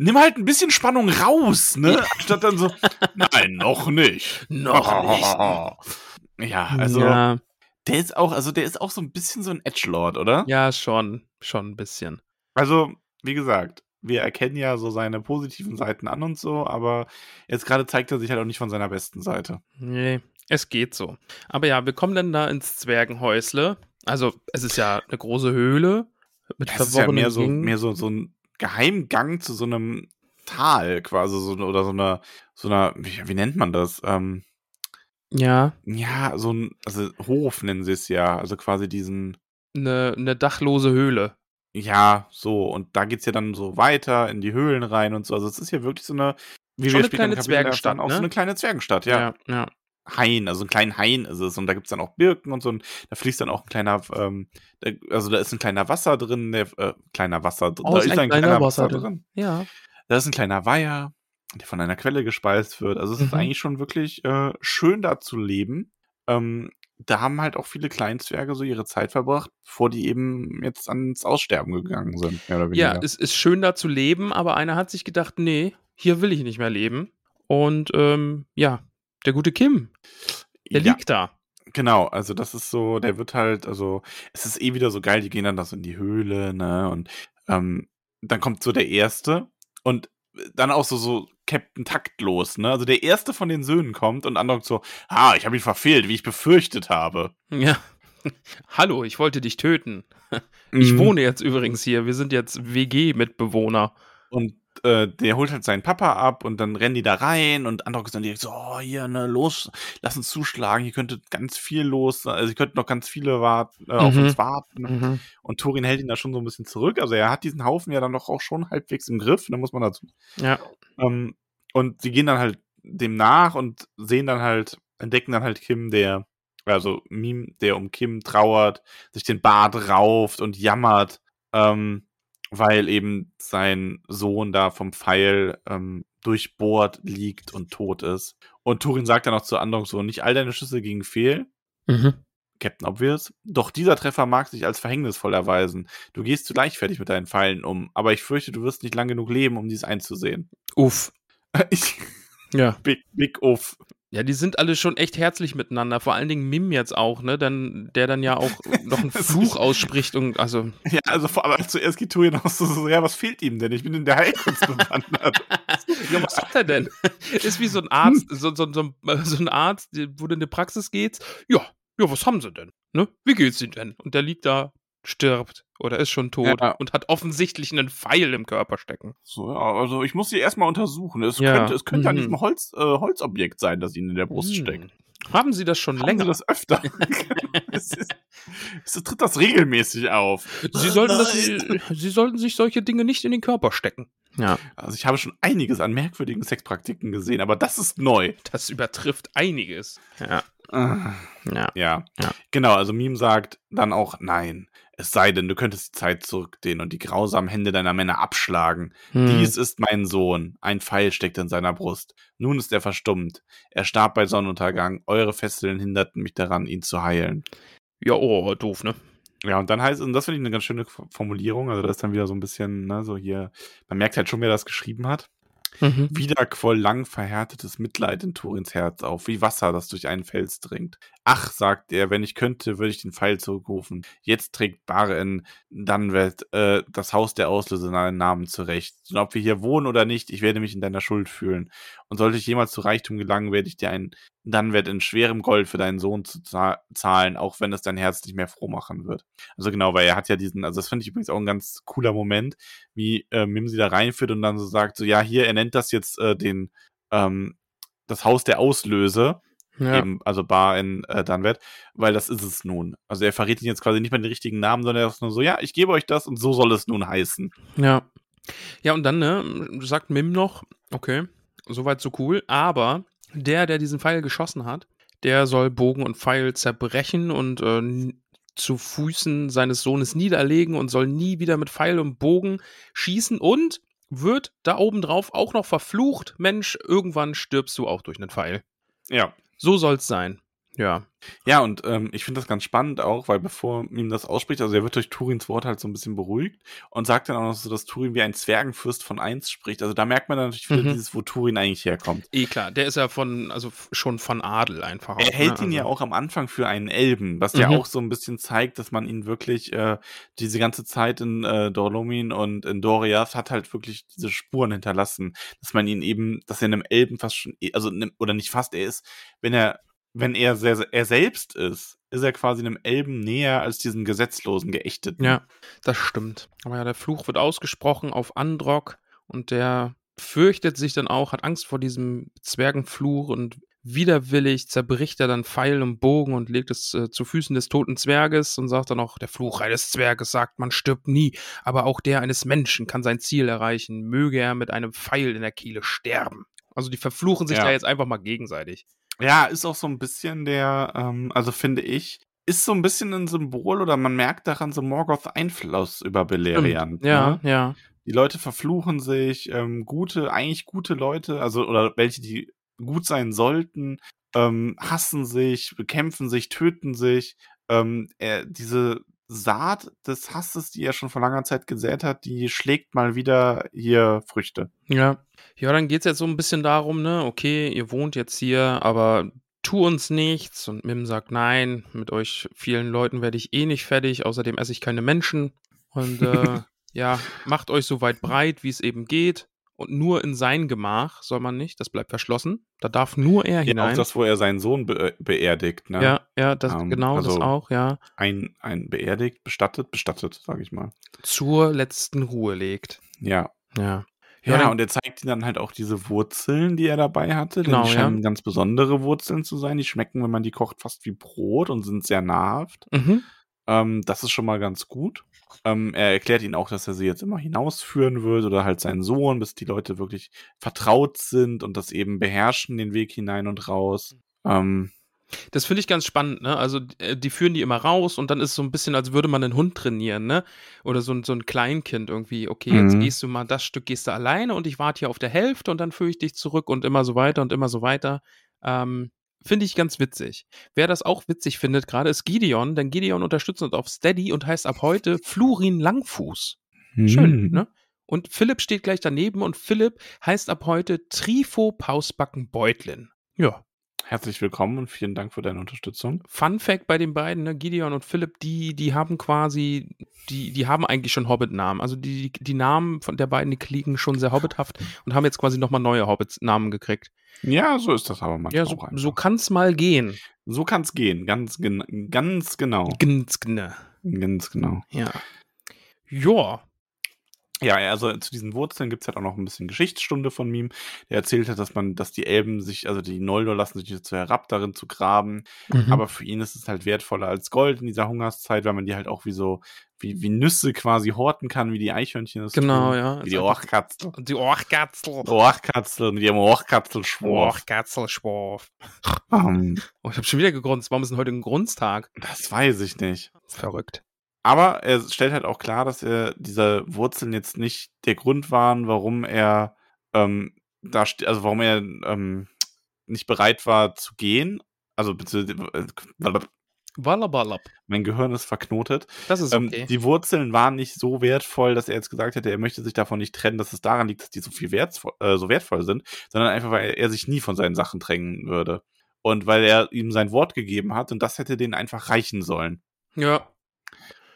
nimm halt ein bisschen Spannung raus, ne? Statt dann so, nein, noch nicht. Noch Ja, also ja, der ist auch, also der ist auch so ein bisschen so ein Edgelord, oder? ja, schon. Schon ein bisschen. Also, wie gesagt, wir erkennen ja so seine positiven Seiten an und so, aber jetzt gerade zeigt er sich halt auch nicht von seiner besten Seite. Nee, es geht so. Aber ja, wir kommen dann da ins Zwergenhäusle. Also, es ist ja eine große Höhle mit Das ist ja mehr so, mehr so, so ein Geheimgang zu so einem Tal quasi, so, oder so einer, so einer, wie, wie nennt man das? Ähm, Ja, ja, so ein, also Hof nennen sie es ja, also quasi diesen, eine, eine dachlose Höhle. ja, so, und da geht's ja dann so weiter in die Höhlen rein und so, also es ist ja wirklich so eine, wie Schon eine später im kleine Zwergenstadt, erfahren, auch ne? so eine kleine Zwergenstadt, ja. ja. ja. Hain, also ein kleinen Hain ist es. Und da gibt's dann auch Birken und so. Und da fließt dann auch ein kleiner, ähm, also da ist ein kleiner Wasser drin, der, äh, kleiner Wasser drin. Oh, da ist ein kleiner Wasser drin. Ja. Da ist ein kleiner Weiher, der von einer Quelle gespeist wird. Also es ist Mhm. eigentlich schon wirklich äh, schön da zu leben. Ähm, da haben halt auch viele Kleinzwerge so ihre Zeit verbracht, bevor die eben jetzt ans Aussterben gegangen sind, Ja, es ist schön da zu leben, aber einer hat sich gedacht, nee, hier will ich nicht mehr leben. Und ähm, ja, der gute Kim, der ja, liegt da. Genau, also das ist so, der wird halt, also es ist eh wieder so geil, die gehen dann da so in die Höhle, ne? Und ähm, dann kommt so der Erste und dann auch so, so Captain Taktlos, ne? Also der Erste von den Söhnen kommt und andere so, ah, ich habe ihn verfehlt, wie ich befürchtet habe. Ja. Hallo, ich wollte dich töten. Ich Mhm. wohne jetzt übrigens hier. Wir sind jetzt WG-Mitbewohner. Und äh, der holt halt seinen Papa ab und dann rennen die da rein und Androck ist dann direkt so, oh, hier, ne, los, lass uns zuschlagen, hier könnte ganz viel los, also hier könnten noch ganz viele warten, äh, auf Mhm. uns warten. Mhm. Und Thorin hält ihn da schon so ein bisschen zurück. Also er hat diesen Haufen ja dann doch auch schon halbwegs im Griff, da muss man dazu. Ja. Ähm, und sie gehen dann halt dem nach und sehen dann halt, entdecken dann halt Kim, der, also Mime, der um Kim trauert, sich den Bart rauft und jammert, ähm, weil eben sein Sohn da vom Pfeil ähm, durchbohrt liegt und tot ist. Und Turin sagt dann auch zu Andong so, nicht all deine Schüsse gingen fehl, Mhm. Captain Obvious. Doch dieser Treffer mag sich als verhängnisvoll erweisen. Du gehst zu leichtfertig mit deinen Pfeilen um, aber ich fürchte, du wirst nicht lang genug leben, um dies einzusehen. Uff. Ich, Ja. big, big uff. Ja, die sind alle schon echt herzlich miteinander. Vor allen Dingen Mim jetzt auch, ne? Dann, der dann ja auch noch einen Fluch ausspricht und also. Ja, also vor allem zuerst geht Turin auch so, so, ja, was fehlt ihm denn? Ich bin in der Heilkunst bewandert. Ja, was hat er denn? Ist wie so ein Arzt, so, so, so, ein- so ein Arzt, wo du in die Praxis gehst. Ja, ja, was haben sie denn? Ne? Wie geht's ihnen denn? Und der liegt da, stirbt oder ist schon tot Ja. und hat offensichtlich einen Pfeil im Körper stecken. So, ja, also ich muss sie erstmal untersuchen. Es Ja. könnte, es könnte an Mhm. diesem Holz, äh, Holzobjekt sein, das ihnen in der Brust Hm. steckt. Haben sie das schon Haben länger? Sie das öfter? es, ist, es tritt das regelmäßig auf. Sie sollten, das, sie sollten sich solche Dinge nicht in den Körper stecken. Ja. Also ich habe schon einiges an merkwürdigen Sexpraktiken gesehen, aber das ist neu. Das übertrifft einiges. Ja. Ah. Ja. Ja. Ja. Genau, also Meme sagt dann auch nein. Es sei denn, du könntest die Zeit zurückdehnen und die grausamen Hände deiner Männer abschlagen. Hm. Dies ist mein Sohn. Ein Pfeil steckt in seiner Brust. Nun ist er verstummt. Er starb bei Sonnenuntergang. Eure Fesseln hinderten mich daran, ihn zu heilen. Ja, oh, doof, ne? Ja, und dann heißt, und das finde ich eine ganz schöne Formulierung. Also, das ist dann wieder so ein bisschen, ne, so hier, man merkt halt schon, wer das geschrieben hat. Mhm. Wieder quoll lang verhärtetes Mitleid in Turins Herz auf, wie Wasser, das durch einen Fels dringt. Ach, sagt er, wenn ich könnte, würde ich den Pfeil zurückrufen. Jetzt trägt Baren Dunwelt äh, das Haus der Auslöser seinen Namen zurecht. Und ob wir hier wohnen oder nicht, ich werde mich in deiner Schuld fühlen. Und sollte ich jemals zu Reichtum gelangen, werde ich dir ein Dunwelt in schwerem Gold für deinen Sohn zu za- zahlen, auch wenn es dein Herz nicht mehr froh machen wird. Also genau, weil er hat ja diesen, also das finde ich übrigens auch ein ganz cooler Moment, wie äh, Mim sie da reinführt und dann so sagt, so ja, hier, er nennt das jetzt äh, den, ähm, das Haus der Auslöse, Ja. eben, also Bar in äh, Dunwet, weil das ist es nun. Also er verrät ihn jetzt quasi nicht mehr den richtigen Namen, sondern er ist nur so, ja, ich gebe euch das und so soll es nun heißen. Ja. Ja, und dann, ne, sagt Mim noch, okay, soweit so cool, aber der, der diesen Pfeil geschossen hat, der soll Bogen und Pfeil zerbrechen und äh, zu Füßen seines Sohnes niederlegen und soll nie wieder mit Pfeil und Bogen schießen und wird da oben drauf auch noch verflucht. Mensch, irgendwann stirbst du auch durch einen Pfeil. Ja. So soll's sein. Ja. Ja, und ähm, ich finde das ganz spannend auch, weil bevor ihm das ausspricht, also er wird durch Turins Wort halt so ein bisschen beruhigt und sagt dann auch noch so, dass Turin wie ein Zwergenfürst von eins spricht. Also da merkt man dann natürlich wieder Mhm. dieses, wo Turin eigentlich herkommt. Eh klar, der ist ja von, also schon von Adel einfach. Er auch, hält ne? ihn ja Also- auch am Anfang für einen Elben, was ja Mhm. auch so ein bisschen zeigt, dass man ihn wirklich äh, diese ganze Zeit in äh, Dorlomin und in Doriath hat halt wirklich diese Spuren hinterlassen, dass man ihn eben, dass er einem Elben fast schon, also nem- oder nicht fast, er ist, wenn er wenn er sehr, er selbst ist, ist er quasi einem Elben näher als diesen gesetzlosen Geächteten. Ja, das stimmt. Aber ja, der Fluch wird ausgesprochen auf Androck und der fürchtet sich dann auch, hat Angst vor diesem Zwergenfluch und widerwillig zerbricht er dann Pfeil und Bogen und legt es äh, zu Füßen des toten Zwerges und sagt dann auch, der Fluch eines Zwerges sagt, man stirbt nie, aber auch der eines Menschen kann sein Ziel erreichen, möge er mit einem Pfeil in der Kehle sterben. Also die verfluchen sich Ja. da jetzt einfach mal gegenseitig. Ja, ist auch so ein bisschen der, ähm, also finde ich, ist so ein bisschen ein Symbol oder man merkt daran so Morgoth Einfluss über Beleriand. Ja, Ne? ja. Die Leute verfluchen sich, ähm, gute, eigentlich gute Leute, also oder welche, die gut sein sollten, ähm, hassen sich, bekämpfen sich, töten sich. Ähm, er, diese Saat des Hasses, die er schon vor langer Zeit gesät hat, die schlägt mal wieder hier Früchte. Ja. Ja, dann geht's jetzt so ein bisschen darum, ne, okay, ihr wohnt jetzt hier, aber tu uns nichts. Und Mim sagt, nein, mit euch vielen Leuten werde ich eh nicht fertig, außerdem esse ich keine Menschen. Und äh, ja, macht euch so weit breit, wie es eben geht. Und nur in sein Gemach soll man nicht, das bleibt verschlossen. Da darf nur er Ja, hinein. auch das, wo er seinen Sohn be beerdigt. Ne? ja, ja, das, Ähm, genau, das also- auch, ja. Ein, ein beerdigt, bestattet, bestattet, sage ich mal. Zur letzten Ruhe legt. Ja. Ja. Ja, dann- und er zeigt ihnen dann halt auch diese Wurzeln, die er dabei hatte. Genau, die ja. scheinen ganz besondere Wurzeln zu sein. Die schmecken, wenn man die kocht, fast wie Brot und sind sehr nahrhaft. Mhm. Ähm, das ist schon mal ganz gut. Ähm, er erklärt ihnen auch, dass er sie jetzt immer hinausführen wird oder halt seinen Sohn, bis die Leute wirklich vertraut sind und das eben beherrschen, den Weg hinein und raus. Ähm, Das finde ich ganz spannend, ne? Also äh, die führen die immer raus und dann ist es so ein bisschen, als würde man einen Hund trainieren, ne? Oder so ein, so ein Kleinkind irgendwie, okay, jetzt Mhm. gehst du mal, das Stück gehst du alleine und ich warte hier auf der Hälfte und dann führe ich dich zurück und immer so weiter und immer so weiter. Ähm, finde ich ganz witzig. Wer das auch witzig findet, gerade ist Gideon, denn Gideon unterstützt uns auf Steady und heißt ab heute Flurin Langfuß. Schön, mhm. ne? Und Philipp steht gleich daneben und Philipp heißt ab heute Trifo Pausbacken Beutlin. Ja. Herzlich willkommen und vielen Dank für deine Unterstützung. Fun Fact bei den beiden, ne, Gideon und Philipp, die, die haben quasi, die, die haben eigentlich schon Hobbit-Namen. Also die, die Namen von der beiden, die klingen schon sehr hobbithaft und haben jetzt quasi nochmal neue Hobbits-Namen gekriegt. Ja, so ist das aber manchmal Ja, so, so kann's mal gehen. So kann es gehen, ganz, gen ganz genau. Gnskne. Ganz genau. Ja. Ja. Ja, also zu diesen Wurzeln gibt's halt auch noch ein bisschen Geschichtsstunde von ihm. Der erzählt hat, dass man, dass die Elben sich, also die Noldor lassen sich jetzt so herab, darin zu graben. Mhm. Aber für ihn ist es halt wertvoller als Gold in dieser Hungerszeit, weil man die halt auch wie so, wie, wie Nüsse quasi horten kann, wie die Eichhörnchen das Genau, tun. ja. Wie Ist die Orchkatzel. die Orchkatzel. Orchkatzel mit ihrem Orchkatzelschworf. Orchkatzelschworf. Ähm, Oh, ich habe schon wieder gegrunzt. Warum ist denn heute ein Grunztag? das weiß ich nicht. Verrückt. Aber er stellt halt auch klar, dass er diese Wurzeln jetzt nicht der Grund waren, warum er ähm, da also warum er ähm, nicht bereit war zu gehen. Also beziehungsweise, äh, mein Gehirn ist verknotet. Das ist Ähm, okay. die Wurzeln waren nicht so wertvoll, dass er jetzt gesagt hätte, er möchte sich davon nicht trennen, dass es daran liegt, dass die so viel wertvoll, äh, so wertvoll sind, sondern einfach, weil er sich nie von seinen Sachen trennen würde. Und weil er ihm sein Wort gegeben hat und das hätte denen einfach reichen sollen. ja.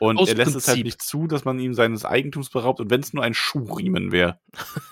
Und Aus er lässt es halt Prinzip. nicht zu, dass man ihm seines Eigentums beraubt und wenn es nur ein Schuhriemen wäre.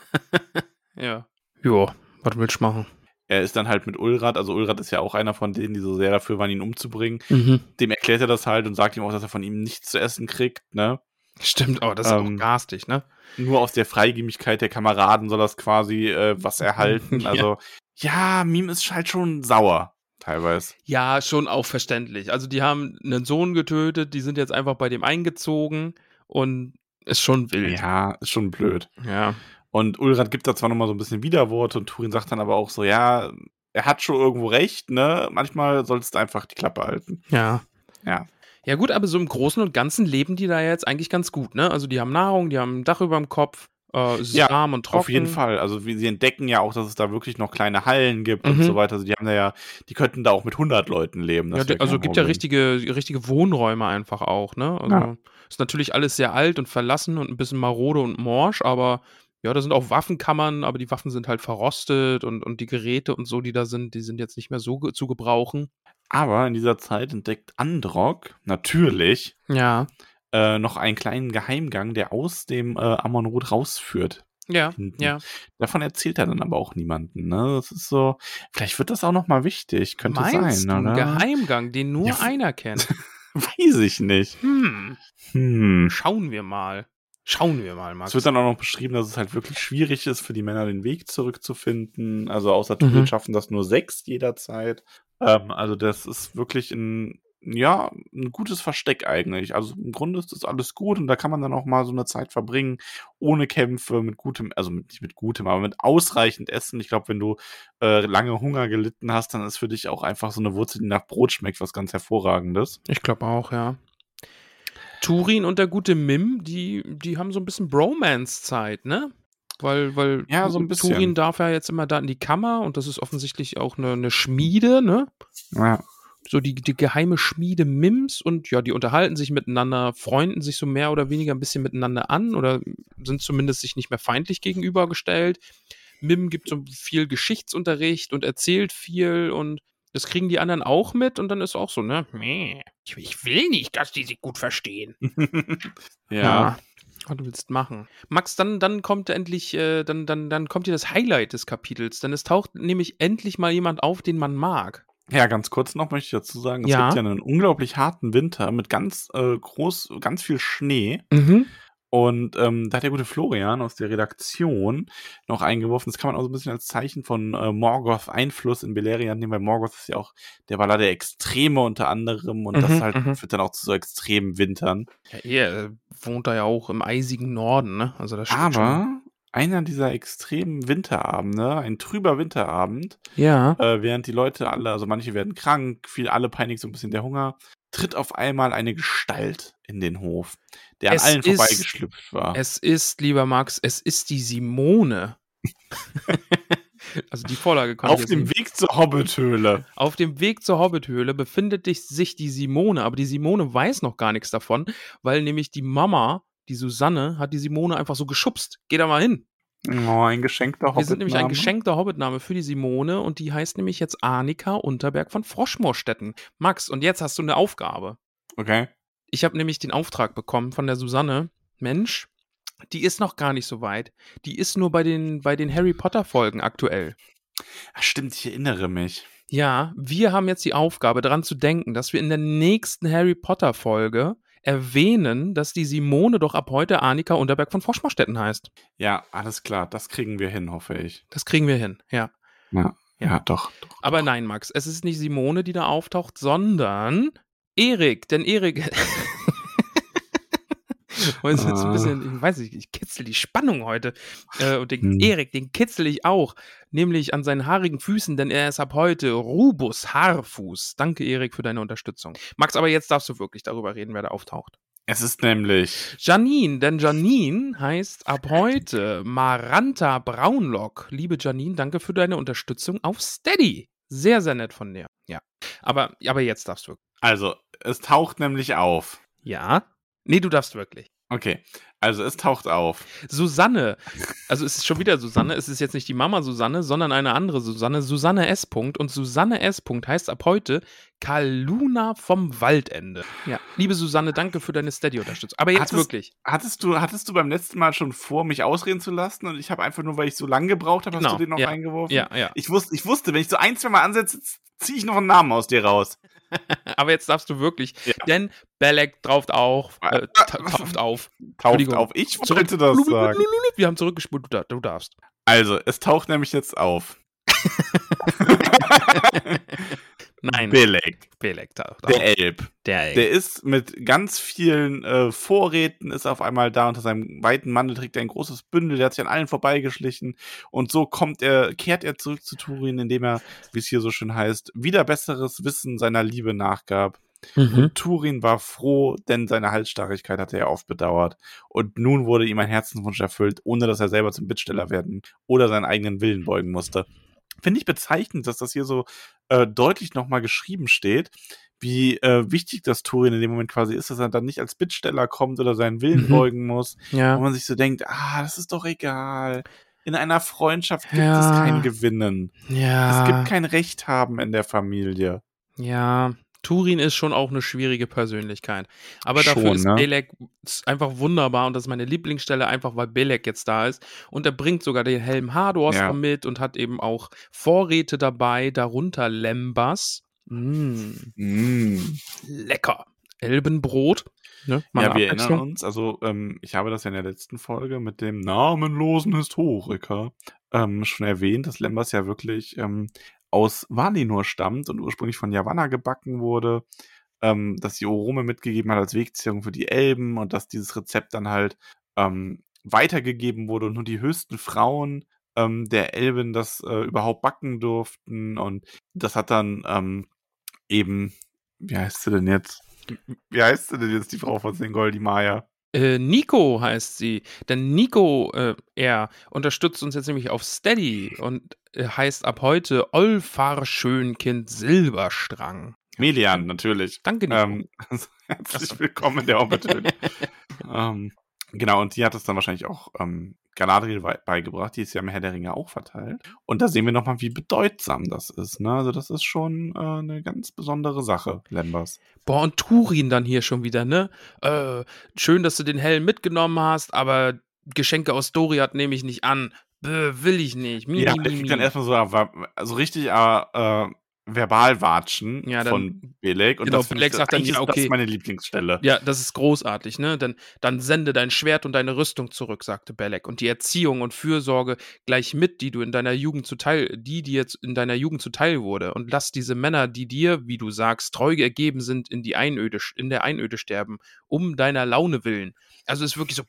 Ja. Ja. Was willst du machen? Er ist dann halt mit Ulrad, also Ulrad ist ja auch einer von denen, die so sehr dafür waren, ihn umzubringen. Mhm. Dem erklärt er das halt und sagt ihm auch, dass er von ihm nichts zu essen kriegt, ne? Stimmt, oh, das ist Ähm, auch garstig, ne? Nur aus der Freigebigkeit der Kameraden soll das quasi äh, was erhalten. Ja. Also, ja, Meme ist halt schon sauer, teilweise. Ja, schon auch verständlich. Also die haben einen Sohn getötet, die sind jetzt einfach bei dem eingezogen und ist schon wild. Ja, ist schon blöd. Ja. Und Ulrad gibt da zwar nochmal so ein bisschen Widerworte und Turin sagt dann aber auch so, ja, er hat schon irgendwo recht, ne? Manchmal solltest du einfach die Klappe halten. Ja. Ja. Ja gut, aber so im Großen und Ganzen leben die da jetzt eigentlich ganz gut, ne? Also die haben Nahrung, die haben ein Dach über dem Kopf, äh, Ja, warm und trocken. Auf jeden Fall. Also wie sie entdecken ja auch, dass es da wirklich noch kleine Hallen gibt Mhm. und so weiter. Also die haben da ja, die könnten da auch mit 100 Leuten leben. Ja, also gibt ja richtige, richtige Wohnräume einfach auch, ne? Also Ja. ist natürlich alles sehr alt und verlassen und ein bisschen marode und morsch, aber ja, da sind auch Waffenkammern, aber die Waffen sind halt verrostet und, und die Geräte und so, die da sind, die sind jetzt nicht mehr so ge zu gebrauchen. Aber in dieser Zeit entdeckt Androck natürlich Ja. Äh, noch einen kleinen Geheimgang, der aus dem äh, Ammonrot rausführt. Ja, Hinten. ja. Davon erzählt er dann aber auch niemanden. Ne? Das ist so, vielleicht wird das auch noch mal wichtig. Könnte Meinst sein, du, oder? Geheimgang, den nur Ja, einer kennt? Weiß ich nicht. Hm, Hm. schauen wir mal. Schauen wir mal, Max. Es wird dann auch noch beschrieben, dass es halt wirklich schwierig ist, für die Männer den Weg zurückzufinden. Also außer Turin Mhm. schaffen das nur sechs jederzeit. Ähm, also das ist wirklich ein, ja, ein gutes Versteck eigentlich. Also im Grunde ist das alles gut und da kann man dann auch mal so eine Zeit verbringen, ohne Kämpfe, mit gutem, also mit, nicht mit gutem, aber mit ausreichend Essen. Ich glaube, wenn du äh, lange Hunger gelitten hast, dann ist für dich auch einfach so eine Wurzel, die nach Brot schmeckt, was ganz hervorragendes. Ich glaube auch, ja. Turin und der gute Mim, die, die haben so ein bisschen Bromance-Zeit, ne? Weil, weil Ja, so ein bisschen. Turin darf ja jetzt immer da in die Kammer und das ist offensichtlich auch eine, eine Schmiede, ne? Ja. So die, die geheime Schmiede Mims und ja, die unterhalten sich miteinander, freunden sich so mehr oder weniger ein bisschen miteinander an oder sind zumindest sich nicht mehr feindlich gegenübergestellt. Mim gibt so viel Geschichtsunterricht und erzählt viel und das kriegen die anderen auch mit und dann ist auch so, ne? Ich, ich will nicht, dass die sich gut verstehen. ja. Was du willst machen. Max, dann, dann kommt endlich, äh, dann, dann, dann kommt hier das Highlight des Kapitels, denn es taucht nämlich endlich mal jemand auf, den man mag. Ja, ganz kurz noch möchte ich dazu sagen, es Ja. gibt ja einen unglaublich harten Winter mit ganz äh, groß, ganz viel Schnee. Mhm. Und ähm, da hat der gute Florian aus der Redaktion noch eingeworfen, das kann man auch so ein bisschen als Zeichen von äh, Morgoth Einfluss in Beleriand nehmen, weil Morgoth ist ja auch der Waller der Extreme unter anderem und Mhm, das halt mhm. führt dann auch zu so extremen Wintern. Ja, er wohnt da ja auch im eisigen Norden, ne? Also das stimmt schon. Einer dieser extremen Winterabende, ein trüber Winterabend, Ja. äh, während die Leute alle, also manche werden krank, viel alle peinigt so ein bisschen der Hunger, tritt auf einmal eine Gestalt in den Hof, der Es an allen vorbeigeschlüpft war. Es ist, lieber Max, es ist die Simone. also die Vorlage kommt auf dem. Weg zur Hobbithöhle. Auf dem Weg zur Hobbithöhle befindet sich die Simone, aber die Simone weiß noch gar nichts davon, weil nämlich die Mama, die Susanne, hat die Simone einfach so geschubst. Geh da mal hin. Oh, ein geschenkter Hobbit. Wir sind nämlich ein geschenkter Hobbitname für die Simone und die heißt nämlich jetzt Annika Unterberg von Froschmoorstetten. Max, und jetzt hast du eine Aufgabe. Okay. Ich habe nämlich den Auftrag bekommen von der Susanne. Mensch, die ist noch gar nicht so weit. Die ist nur bei den, bei den Harry Potter Folgen aktuell. Ach, stimmt, ich erinnere mich. Ja, wir haben jetzt die Aufgabe, daran zu denken, dass wir in der nächsten Harry Potter Folge erwähnen, dass die Simone doch ab heute Annika Unterberg von Froschmoorstetten heißt. Ja, alles klar, das kriegen wir hin, hoffe ich. Das kriegen wir hin, ja. Ja, ja, doch. doch. Aber nein, Max, es ist nicht Simone, die da auftaucht, sondern Erik. Denn Erik. Heute ist jetzt ein Ah. bisschen, ich weiß nicht, ich kitzel die Spannung heute. Äh, und den Hm. Erik, den kitzel ich auch. Nämlich an seinen haarigen Füßen, denn er ist ab heute Rubus Haarfuß. Danke, Erik, für deine Unterstützung. Max, aber jetzt darfst du wirklich darüber reden, wer da auftaucht. Es ist nämlich. Janine, denn Janine heißt ab heute Maranta Braunlock. Liebe Janine, danke für deine Unterstützung auf Steady. Sehr, sehr nett von dir. Ja. Aber, aber jetzt darfst du. Also, es taucht nämlich auf. Ja? Nee, du darfst wirklich. Okay, also es taucht auf. Susanne, also es ist schon wieder Susanne, es ist jetzt nicht die Mama Susanne, sondern eine andere Susanne, Susanne S. Punkt. Und Susanne S. Punkt heißt ab heute Kaluna vom Waldende. Ja, liebe Susanne, danke für deine Steady-Unterstützung. Aber jetzt Hattest- wirklich. Hattest du, hattest du beim letzten Mal schon vor, mich ausreden zu lassen? Und ich habe einfach nur, weil ich so lange gebraucht habe, hast Genau, du den noch ja, eingeworfen? Ja, ja. Ich wusste, ich wusste, wenn ich so ein, zwei Mal ansetze, ziehe ich noch einen Namen aus dir raus. Aber jetzt darfst du wirklich, Ja. denn Belek tauft auf, äh, ta- tauft auf. Taucht auf. Ich Zurück. wollte das sagen. Wir haben zurückgespult, du darfst. Also, es taucht nämlich jetzt auf. Nein, Belek, Belek taucht der auf. Elb. Der, Der ist mit ganz vielen äh, Vorräten, ist auf einmal da. Unter seinem weiten Mantel trägt er ein großes Bündel, der hat sich an allen vorbeigeschlichen. Und so kommt er, kehrt er zurück zu Turin, indem er, wie es hier so schön heißt, wieder besseres Wissen seiner Liebe nachgab. Mhm. Turin war froh, denn seine Halsstarrigkeit hatte er oft bedauert. Und nun wurde ihm ein Herzenswunsch erfüllt, ohne dass er selber zum Bittsteller werden oder seinen eigenen Willen beugen musste. Finde ich bezeichnend, dass das hier so äh, deutlich nochmal geschrieben steht, wie äh, wichtig das Turin in dem Moment quasi ist, dass er dann nicht als Bittsteller kommt oder seinen Willen Mhm. beugen muss, wo Ja. man sich so denkt, ah, das ist doch egal. In einer Freundschaft gibt Ja. es kein Gewinnen. ja. Es gibt kein Recht haben in der Familie. Ja, Turin ist schon auch eine schwierige Persönlichkeit. Aber dafür Schon, ist ne? Belek einfach wunderbar und das ist meine Lieblingsstelle, einfach weil Belek jetzt da ist. Und er bringt sogar den Helm Hardors Ja. mit und hat eben auch Vorräte dabei, darunter Lembas. Mm, Mm. lecker. Elbenbrot. Ne? Mal ja, wir erinnern uns, also ähm, ich habe das ja in der letzten Folge mit dem namenlosen Historiker ähm, schon erwähnt, dass Lembas ja wirklich ähm, aus Valinor stammt und ursprünglich von Yavanna gebacken wurde, ähm, dass die Orome mitgegeben hat als Wegzehrung für die Elben und dass dieses Rezept dann halt ähm, weitergegeben wurde und nur die höchsten Frauen ähm, der Elben das äh, überhaupt backen durften und das hat dann ähm, eben, wie heißt sie denn jetzt? Wie heißt sie denn jetzt, die Frau von Singoldi Maya? Äh, Nico heißt sie. Denn Nico, äh, er unterstützt uns jetzt nämlich auf Steady und äh, heißt ab heute Olfar Schönkind Silberstrang. Melian, natürlich. Danke, Nico. Ähm, herzlich willkommen in der Hobbithöhle. ähm, genau, und die hat es dann wahrscheinlich auch ähm, Galadriel bei- beigebracht. Die ist ja im Herr der Ringe auch verteilt. Und da sehen wir nochmal, wie bedeutsam das ist. Ne? Also das ist schon äh, eine ganz besondere Sache, Lembas. Boah, und Turin dann hier schon wieder, ne? Äh, schön, dass du den Helm mitgenommen hast, aber Geschenke aus Doriath nehme ich nicht an. Bäh, will ich nicht. Mi, Ja, mi, mi, kriegt dann mi. erstmal so, aber- also richtig, aber, äh, Verbalwatschen Ja, dann- von Belek. Und genau, das, Belek sagt dann, ja, ist das okay. meine Lieblingsstelle. Ja, das ist großartig, ne? Dann, dann sende dein Schwert und deine Rüstung zurück, sagte Belek. Und die Erziehung und Fürsorge gleich mit, die du in deiner Jugend zuteil, die dir in deiner Jugend zuteil wurde. Und lass diese Männer, die dir, wie du sagst, treu ergeben sind, in die Einöde, in der Einöde sterben, um deiner Laune willen. Also es ist wirklich so,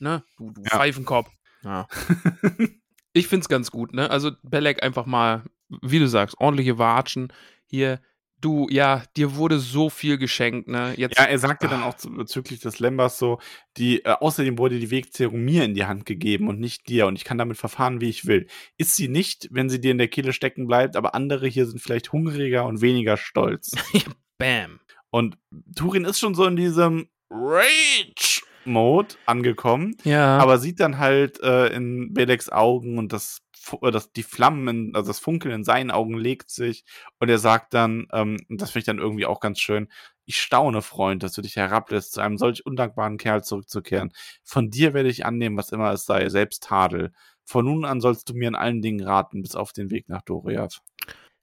ne? Du, du Ja. Pfeifenkopf. Ja. ich find's ganz gut, ne? Also Belek einfach mal, wie du sagst, ordentliche Watschen. Hier, du, ja, dir wurde so viel geschenkt, ne? Jetzt, Ja, er sagte dann Ah. auch zu- bezüglich des Lembas so, die, äh, außerdem wurde die Wegzehrung mir in die Hand gegeben und nicht dir und ich kann damit verfahren, wie ich will. Ist sie nicht, wenn sie dir in der Kehle stecken bleibt, aber andere hier sind vielleicht hungriger und weniger stolz. bam. und Turin ist schon so in diesem Rage-Mode angekommen, Ja. aber sieht dann halt äh, in Beleks Augen und das, das die Flammen, in, also das Funkeln in seinen Augen legt sich und er sagt dann, ähm, und das finde ich dann irgendwie auch ganz schön, ich staune, Freund, dass du dich herablässt, zu einem solch undankbaren Kerl zurückzukehren. Von dir werde ich annehmen, was immer es sei, selbst Tadel. Von nun an sollst du mir in allen Dingen raten, bis auf den Weg nach Doriath.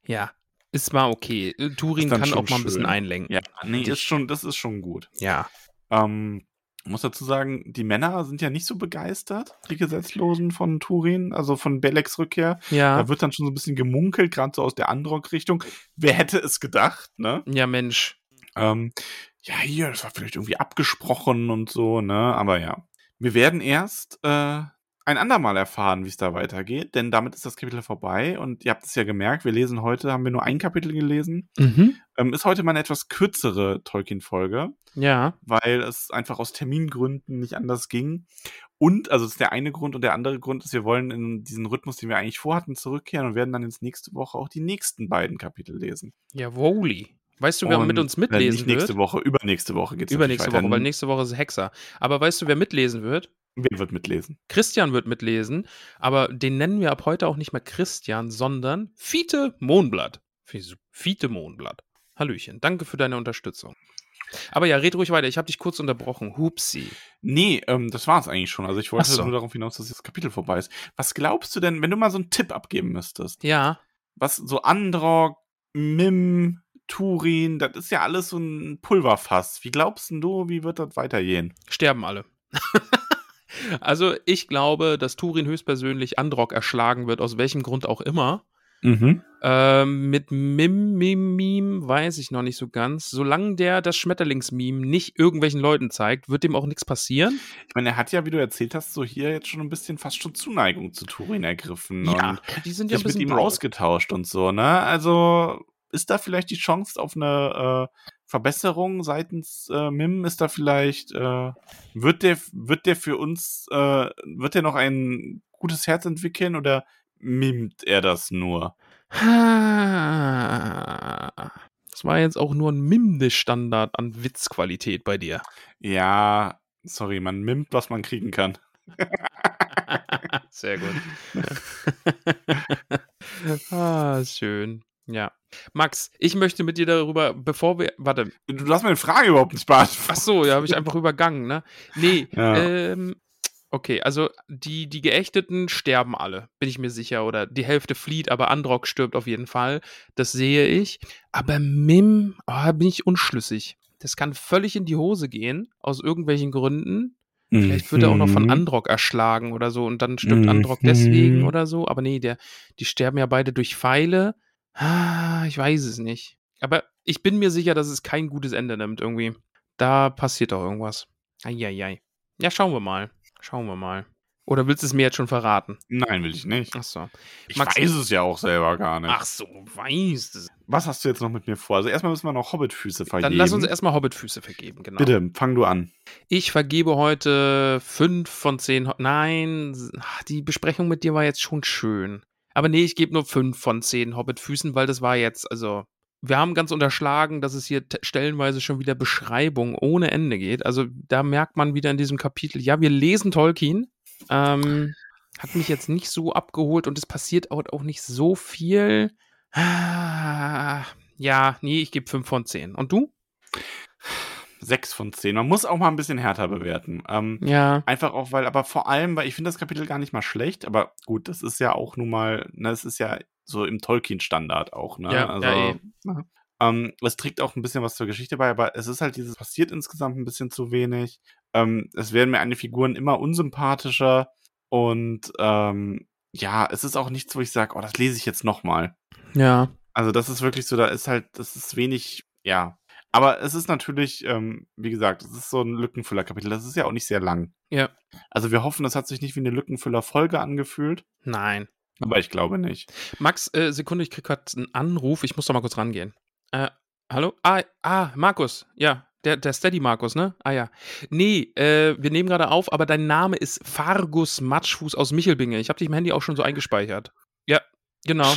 ja. Ist mal okay. Äh, Turin kann auch mal ein bisschen schön. einlenken. Ja, nee, ist schon, das ist schon gut. Ja. Ähm, muss dazu sagen, die Männer sind ja nicht so begeistert, die Gesetzlosen von Turin, also von Beleks Rückkehr. Ja. Da wird dann schon so ein bisschen gemunkelt, gerade so aus der Androck-Richtung. Wer hätte es gedacht, ne? Ja, Mensch. Ähm, ja, hier, das war vielleicht irgendwie abgesprochen und so, ne? Aber ja. Wir werden erst äh, ein andermal erfahren, wie es da weitergeht, denn damit ist das Kapitel vorbei und ihr habt es ja gemerkt, wir lesen heute, haben wir nur ein Kapitel gelesen. Mhm. Ähm, ist heute mal eine etwas kürzere Tolkien-Folge Ja. weil es einfach aus Termingründen nicht anders ging. Und, also das ist der eine Grund und der andere Grund ist, wir wollen in diesen Rhythmus, den wir eigentlich vorhatten, zurückkehren und werden dann ins nächste Woche auch die nächsten beiden Kapitel lesen. Jawoli. Weißt du, wer Und, mit uns äh, mitlesen Nicht nächste wird? Woche, übernächste Woche geht's Übernächste Woche, weil nächste Woche ist Hexer. Aber weißt du, wer mitlesen wird? Wer wird mitlesen? Christian wird mitlesen, aber den nennen wir ab heute auch nicht mehr Christian, sondern Fiete Mohnblatt. Fiete Mohnblatt. Hallöchen, danke für deine Unterstützung. Aber ja, red ruhig weiter, ich habe dich kurz unterbrochen. Hupsi. Nee, ähm, das war's eigentlich schon. Also ich wollte so. nur darauf hinaus, dass das Kapitel vorbei ist. Was glaubst du denn, wenn du mal so einen Tipp abgeben müsstest? Ja, Was so Androck, Mim, Turin, das ist ja alles so ein Pulverfass. Wie glaubst denn du, wie wird das weitergehen? sterben alle. also, ich glaube, dass Turin höchstpersönlich Androck erschlagen wird, aus welchem Grund auch immer. Mhm. Ähm, mit Mim, Mim, Mim weiß ich noch nicht so ganz. Solange der das Schmetterlingsmeme nicht irgendwelchen Leuten zeigt, wird dem auch nichts passieren. Ich meine, er hat ja, wie du erzählt hast, so hier jetzt schon ein bisschen fast schon Zuneigung zu Turin ergriffen Ja, und die sind ja ein sich mit bisschen ihm ausgetauscht und so, ne? Also ist da vielleicht die Chance auf eine äh, Verbesserung seitens äh, Mim? Ist da vielleicht, äh, wird der, wird der für uns, äh, wird der noch ein gutes Herz entwickeln oder mimt er das nur? Das war jetzt auch nur ein Mimde-Standard an Witzqualität bei dir. Ja, sorry, man mimt, was man kriegen kann. Sehr gut. ah, schön. Ja. Max, ich möchte mit dir darüber, bevor wir. Warte. Du hast meine Frage überhaupt nicht beantwortet. Ach so, ja, habe ich einfach übergangen, ne? Nee, Ja. ähm. Okay, also die, die Geächteten sterben alle, bin ich mir sicher. Oder die Hälfte flieht, aber Androck stirbt auf jeden Fall. Das sehe ich. Aber Mim, oh, bin ich unschlüssig. Das kann völlig in die Hose gehen, aus irgendwelchen Gründen. Vielleicht wird er auch noch von Mhm. Androck erschlagen oder so und dann stirbt Mhm. Androck deswegen oder so. Aber nee, der, die sterben ja beide durch Pfeile. Ah, ich weiß es nicht. Aber ich bin mir sicher, dass es kein gutes Ende nimmt irgendwie. Da passiert doch irgendwas. Eieiei. Ja, schauen wir mal. Schauen wir mal. Oder willst du es mir jetzt schon verraten? Nein, will ich nicht. Ach so. Ich Max- weiß es ja auch selber gar nicht. Ach so, weißt es. Was hast du jetzt noch mit mir vor? Also erstmal müssen wir noch Hobbitfüße vergeben. Dann lass uns erstmal Hobbitfüße vergeben, genau. Bitte, fang du an. Ich vergebe heute fünf von zehn. Ho Nein, ach, die Besprechung mit dir war jetzt schon schön. Aber nee, ich gebe nur fünf von zehn Hobbitfüßen, weil das war jetzt, also, wir haben ganz unterschlagen, dass es hier stellenweise schon wieder Beschreibung ohne Ende geht. Also, da merkt man wieder in diesem Kapitel, ja, wir lesen Tolkien. Ähm, hat mich jetzt nicht so abgeholt und es passiert auch, nicht so viel. Ah, Ja, nee, ich gebe fünf von zehn. Und du? Sechs von zehn. Man muss auch mal ein bisschen härter bewerten. Ähm, Ja. Einfach auch, weil, aber vor allem, weil ich finde das Kapitel gar nicht mal schlecht, aber gut, das ist ja auch nun mal, ne, es ist ja so im Tolkien-Standard auch, ne? Ja, also, ja, eh. ne? Ähm, es trägt auch ein bisschen was zur Geschichte bei, aber es ist halt dieses, passiert insgesamt ein bisschen zu wenig. Ähm, es werden mir eine Figuren immer unsympathischer und ähm, ja, es ist auch nichts, wo ich sage, oh, das lese ich jetzt nochmal. Ja. Also das ist wirklich so, da ist halt, das ist wenig, ja. Aber es ist natürlich, ähm, wie gesagt, es ist so ein Lückenfüller-Kapitel. Das ist ja auch nicht sehr lang. Ja. Also wir hoffen, das hat sich nicht wie eine Lückenfüller-Folge angefühlt, Nein. aber ich glaube nicht. Max, äh, Sekunde, ich krieg gerade einen Anruf. Ich muss doch mal kurz rangehen. Äh, hallo? Ah, ah, Markus. Ja, der, der Steady Markus, ne? Ah ja. Nee, äh, wir nehmen gerade auf, aber dein Name ist Fargus Matschfuß aus Michelbinge. Ich habe dich im Handy auch schon so eingespeichert. Ja, genau.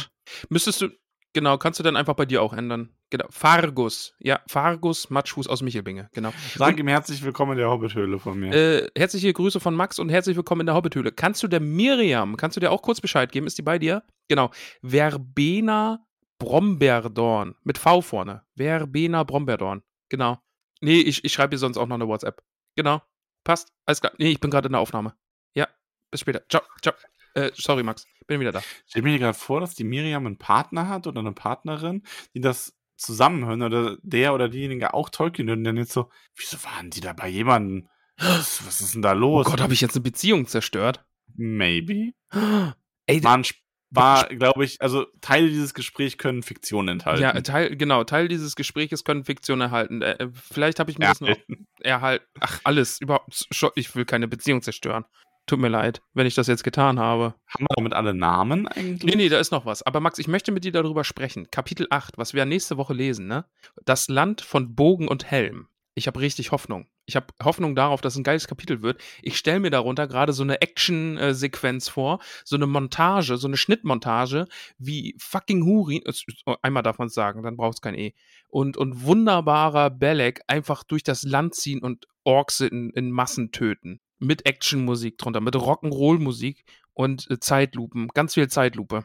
Müsstest du, genau, kannst du dann einfach bei dir auch ändern. Genau. Fargus. Ja, Fargus Matschfuß aus Michelbinge. Genau. Sag ihm herzlich willkommen in der Hobbithöhle von mir. Äh, herzliche Grüße von Max und herzlich willkommen in der Hobbithöhle. Kannst du der Miriam, kannst du dir auch kurz Bescheid geben? Ist die bei dir? Genau. Verbena Brombeerdorn. Mit V vorne. Verbena Brombeerdorn. Genau. Nee, ich, ich schreibe dir sonst auch noch eine WhatsApp. Genau. Passt. Alles klar. Nee, ich bin gerade in der Aufnahme. Ja. Bis später. Ciao. Ciao. Äh, sorry, Max. Bin wieder da. Stell mir gerade vor, dass die Miriam einen Partner hat oder eine Partnerin, die das zusammenhören oder der oder diejenige auch Tolkien hören und dann jetzt so, wieso waren die da bei jemandem? Was, was ist denn da Oh los? Gott, habe ich jetzt eine Beziehung zerstört? Maybe. Ey, War, war glaube ich, also Teile dieses Gesprächs können Fiktion enthalten. ja, Teil, genau, Teil dieses Gesprächs können Fiktion erhalten. Äh, vielleicht habe ich mir das noch Erhalten. erhalten. Ach, alles. Überhaupt. Ich will keine Beziehung zerstören. Tut mir leid, wenn ich das jetzt getan habe. Haben wir damit alle Namen eigentlich? Nee, nee, da ist noch was. Aber Max, ich möchte mit dir darüber sprechen. Kapitel 8, was wir nächste Woche lesen, ne? Das Land von Bogen und Helm. Ich habe richtig Hoffnung. Ich habe Hoffnung darauf, dass es ein geiles Kapitel wird. Ich stelle mir darunter gerade so eine Action-Sequenz vor, so eine Montage, so eine Schnittmontage, wie fucking Hurin, oh, einmal darf man es sagen, dann braucht es kein E, und, und wunderbarer Belek einfach durch das Land ziehen und Orks in, in Massen töten. Mit Actionmusik drunter, mit Rock'n'Roll-Musik und äh, Zeitlupen, ganz viel Zeitlupe.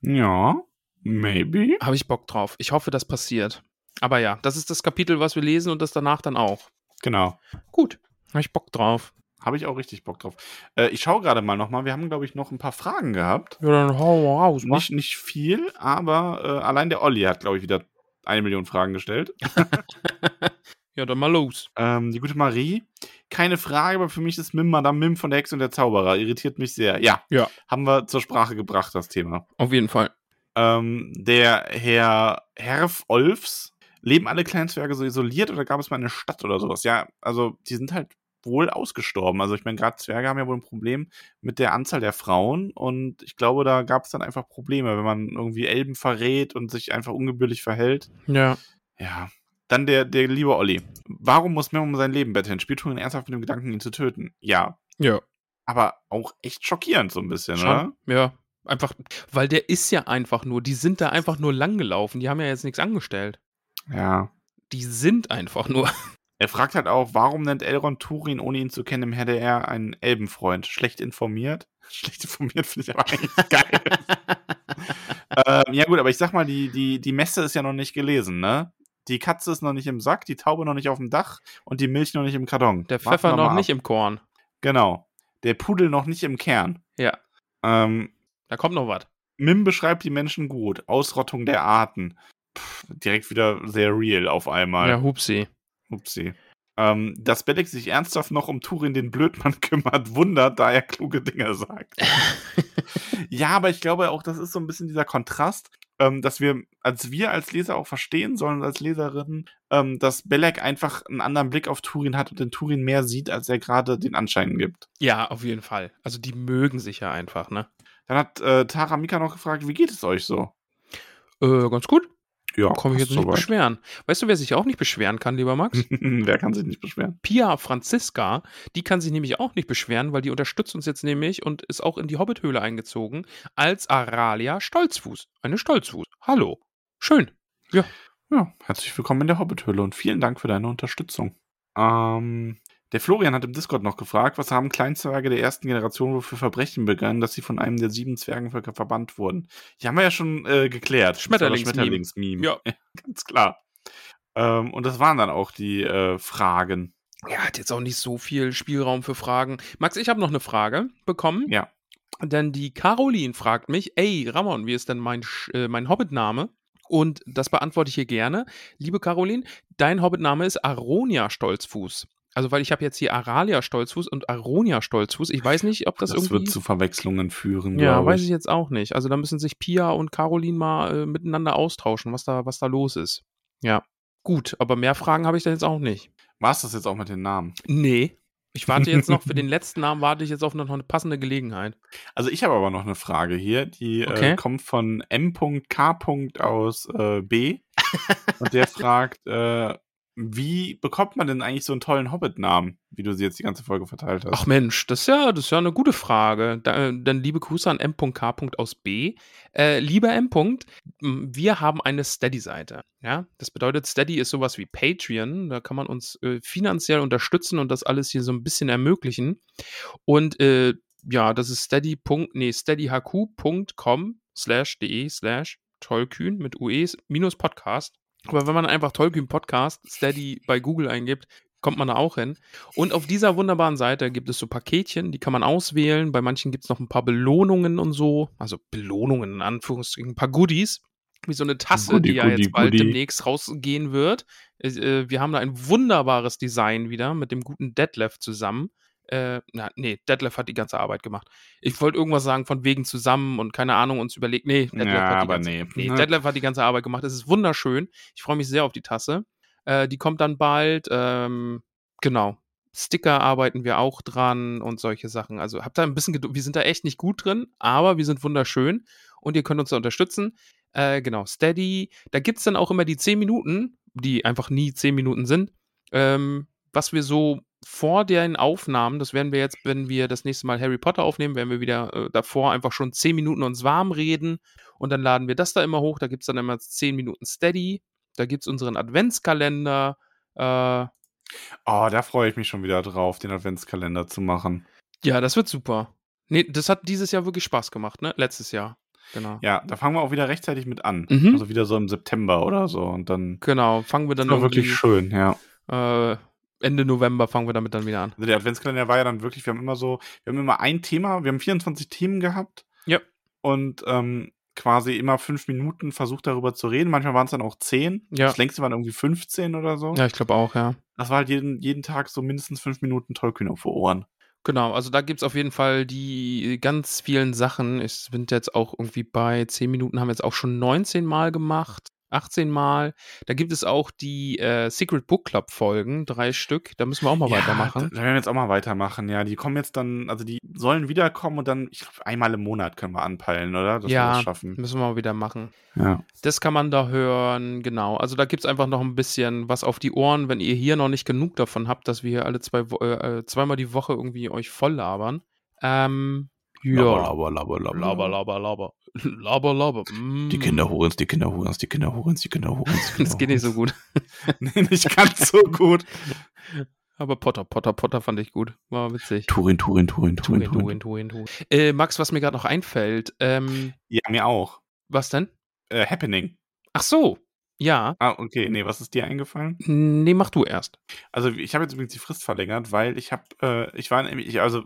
Ja, maybe. Habe ich Bock drauf. Ich hoffe, das passiert. Aber ja, das ist das Kapitel, was wir lesen und das danach dann auch. Genau. Gut, habe ich Bock drauf. Habe ich auch richtig Bock drauf. Äh, ich schaue gerade mal nochmal. Wir haben, glaube ich, noch ein paar Fragen gehabt. Ja, dann hau raus, Nicht, nicht viel, aber äh, allein der Olli hat, glaube ich, wieder eine Million Fragen gestellt. Ja, dann mal los. Ähm, die gute Marie. Keine Frage, aber für mich ist Mim Madame Mim von der Hexe und der Zauberer. Irritiert mich sehr. Ja. Ja. Haben wir zur Sprache gebracht, das Thema. Auf jeden Fall. Ähm, der Herr Herf Olfs. Leben alle Kleinzwerge so isoliert oder gab es mal eine Stadt oder sowas? Ja, also die sind halt wohl ausgestorben. Also ich meine, gerade Zwerge haben ja wohl ein Problem mit der Anzahl der Frauen und ich glaube, da gab es dann einfach Probleme, wenn man irgendwie Elben verrät und sich einfach ungebührlich verhält. Ja. Ja. Dann der, der liebe Olli. Warum muss Mim um sein Leben betteln? Spielt Turin ernsthaft mit dem Gedanken, ihn zu töten? Ja. Ja. Aber auch echt schockierend so ein bisschen, oder? Schon. Ja. Einfach, weil der ist ja einfach nur, die sind da einfach nur langgelaufen. Die haben ja jetzt nichts angestellt. Ja. Die sind einfach nur. Er fragt halt auch, warum nennt Elrond Turin, ohne ihn zu kennen, im HDR einen Elbenfreund? Schlecht informiert? Schlecht informiert finde ich aber eigentlich geil. ähm, ja gut, aber ich sag mal, die, die, die Messe ist ja noch nicht gelesen, ne? Die Katze ist noch nicht im Sack, die Taube noch nicht auf dem Dach und die Milch noch nicht im Karton. Der Pfeffer noch mal nicht im Korn. Genau. Der Pudel noch nicht im Kern. Ja. Ähm, Da kommt noch was. Mim beschreibt die Menschen gut. Ausrottung der Arten. Pff, direkt wieder sehr real auf einmal. Ja, Hupsi. Upsi. Ähm, dass Bellick sich ernsthaft noch um Turin den Blödmann kümmert, wundert, da er kluge Dinge sagt. ja, aber ich glaube auch, das ist so ein bisschen dieser Kontrast, ähm, dass wir, als wir als Leser auch verstehen sollen, als Leserinnen, ähm, dass Belek einfach einen anderen Blick auf Turin hat und den Turin mehr sieht, als er gerade den Anschein gibt. Ja, auf jeden Fall. Also die mögen sich ja einfach, ne? Dann hat äh, Tara Mika noch gefragt, wie geht es euch so? Äh, ganz gut. Ja, Kann mich jetzt passt nicht soweit. beschweren. Weißt du, wer sich auch nicht beschweren kann, lieber Max? Wer kann sich nicht beschweren? Pia Franziska, die kann sich nämlich auch nicht beschweren, weil die unterstützt uns jetzt nämlich und ist auch in die Hobbithöhle eingezogen als Aralia Stolzfuß. Eine Stolzfuß. Hallo. Schön. Ja, herzlich willkommen in der Hobbithöhle und vielen Dank für deine Unterstützung. Ähm, der Florian hat im Discord noch gefragt, was haben Kleinzwerge der ersten Generation wohl für Verbrechen begangen, dass sie von einem der sieben Zwergenvölker verbannt wurden? Die haben wir ja schon äh, geklärt. Schmetterlingsmeme. Schmetterlingsmeme. Ja. ganz klar. Ähm, und das waren dann auch die äh, Fragen. Ja, hat jetzt auch nicht so viel Spielraum für Fragen. Max, ich habe noch eine Frage bekommen. Ja. denn die Caroline fragt mich, ey, Ramon, wie ist denn mein, äh, mein Hobbit-Name? Und das beantworte ich hier gerne. Liebe Caroline, dein Hobbit-Name ist Aronia Stolzfuß. Also, weil ich habe jetzt hier Aralia Stolzfuß und Aronia Stolzfuß. Ich weiß nicht, ob das, Das, irgendwie... wird zu Verwechslungen führen, ja, glaube weiß ich jetzt auch nicht. Also, da müssen sich Pia und Caroline mal äh, miteinander austauschen, was da, was da los ist. Ja, gut, aber mehr Fragen habe ich da jetzt auch nicht. War es das jetzt auch mit den Namen? Nee. Ich warte jetzt noch, für den letzten Namen warte ich jetzt auf noch eine passende Gelegenheit. Also ich habe aber noch eine Frage hier, die Okay. äh, kommt von M.K. aus äh, B. und der fragt, äh, wie bekommt man denn eigentlich so einen tollen Hobbit-Namen, wie du sie jetzt die ganze Folge verteilt hast? Ach Mensch, das ist ja, das ist ja eine gute Frage. Da, dann liebe Grüße an M.K. aus B. Äh, lieber M. Wir haben eine Steady-Seite. Ja, das bedeutet, Steady ist sowas wie Patreon. Da kann man uns äh, finanziell unterstützen und das alles hier so ein bisschen ermöglichen. Und äh, ja, das ist steady. Nee, steadyhq.com slash de slash tollkühn mit UE minus Podcast. Aber wenn man einfach Tollkühn Podcast Steady bei Google eingibt, kommt man da auch hin. Und auf dieser wunderbaren Seite gibt es so Paketchen, die kann man auswählen. Bei manchen gibt es noch ein paar Belohnungen und so. Also Belohnungen in Anführungsstrichen, ein paar Goodies. Wie so eine Tasse, Goodie, die ja Goodie, jetzt bald Goodie. demnächst rausgehen wird. Äh, wir haben da ein wunderbares Design wieder mit dem guten Detlef zusammen. Äh, na, nee, Detlef hat die ganze Arbeit gemacht. Ich wollte irgendwas sagen von wegen zusammen und keine Ahnung, uns überlegt. Nee, Detlef ja, hat die aber ganze, nee. Nee, Ne? Detlef hat die ganze Arbeit gemacht. Es ist wunderschön. Ich freue mich sehr auf die Tasse. Äh, die kommt dann bald. Ähm, genau. Sticker arbeiten wir auch dran und solche Sachen. Also habt da ein bisschen Geduld. Wir sind da echt nicht gut drin, aber wir sind wunderschön und ihr könnt uns da unterstützen. Äh, genau, Steady. Da gibt es dann auch immer die 10 Minuten, die einfach nie 10 Minuten sind. Ähm, was wir so vor den Aufnahmen, das werden wir jetzt, wenn wir das nächste Mal Harry Potter aufnehmen, werden wir wieder äh, davor einfach schon 10 Minuten uns warm reden und dann laden wir das da immer hoch. Da gibt es dann immer 10 Minuten Steady. Da gibt es unseren Adventskalender. Äh, Oh, da freue ich mich schon wieder drauf, den Adventskalender zu machen. ja, das wird super. Nee, das hat dieses Jahr wirklich Spaß gemacht, ne? Letztes Jahr. Genau. Ja, da fangen wir auch wieder rechtzeitig mit an. Mhm. Also wieder so im September oder so. Und dann Genau, fangen wir dann das war irgendwie, wirklich schön, ja. äh, Ende November fangen wir damit dann wieder an. Also der Adventskalender war ja dann wirklich, wir haben immer so, wir haben immer ein Thema, wir haben 24 Themen gehabt. Ja. Und ähm, quasi immer fünf Minuten versucht darüber zu reden. Manchmal waren es dann auch zehn. Ja. Das längste waren irgendwie 15 oder so. Ja, ich glaube auch, ja. Das war halt jeden, jeden Tag so mindestens fünf Minuten Tollkühn auf die Ohren. Genau, also da gibt es auf jeden Fall die ganz vielen Sachen. Ich bin jetzt auch irgendwie bei 10 Minuten, haben wir jetzt auch schon 19 Mal gemacht, 18 Mal. Da gibt es auch die äh, Secret Book Club Folgen, drei Stück. Da müssen wir auch mal weitermachen. Da, werden wir jetzt auch mal weitermachen, ja. Die kommen jetzt dann, also die sollen wiederkommen und dann, ich glaube, einmal im Monat können wir anpeilen, oder? Dass wir Ja. das schaffen. Müssen wir mal wieder machen. Ja. Das kann man da hören, genau. Also da gibt es einfach noch ein bisschen was auf die Ohren, wenn ihr hier noch nicht genug davon habt, dass wir hier alle zwei, äh, äh, zweimal die Woche irgendwie euch voll labern. Ähm, ja. Laber, laber, laber, Laber, laber, laber. Laber, laber. Mm. Die Kinder Hurens, die Kinder Hurens, die Kinder Hurens, die Kinder Hurens. Das geht nicht so gut. nee, nicht ganz so gut. Aber Potter, Potter, Potter fand ich gut. War witzig. Turin, Turin, Turin, Turin, Turin, Turin, Turin, Turin. Äh, Max, was mir gerade noch einfällt, ähm, Ja, mir auch. was denn? Äh, Happening. Ach so, ja. Ah, okay. Nee, was ist dir eingefallen? Nee, mach du erst. Also ich habe jetzt übrigens die Frist verlängert, weil ich habe, äh, ich war nämlich, ich, also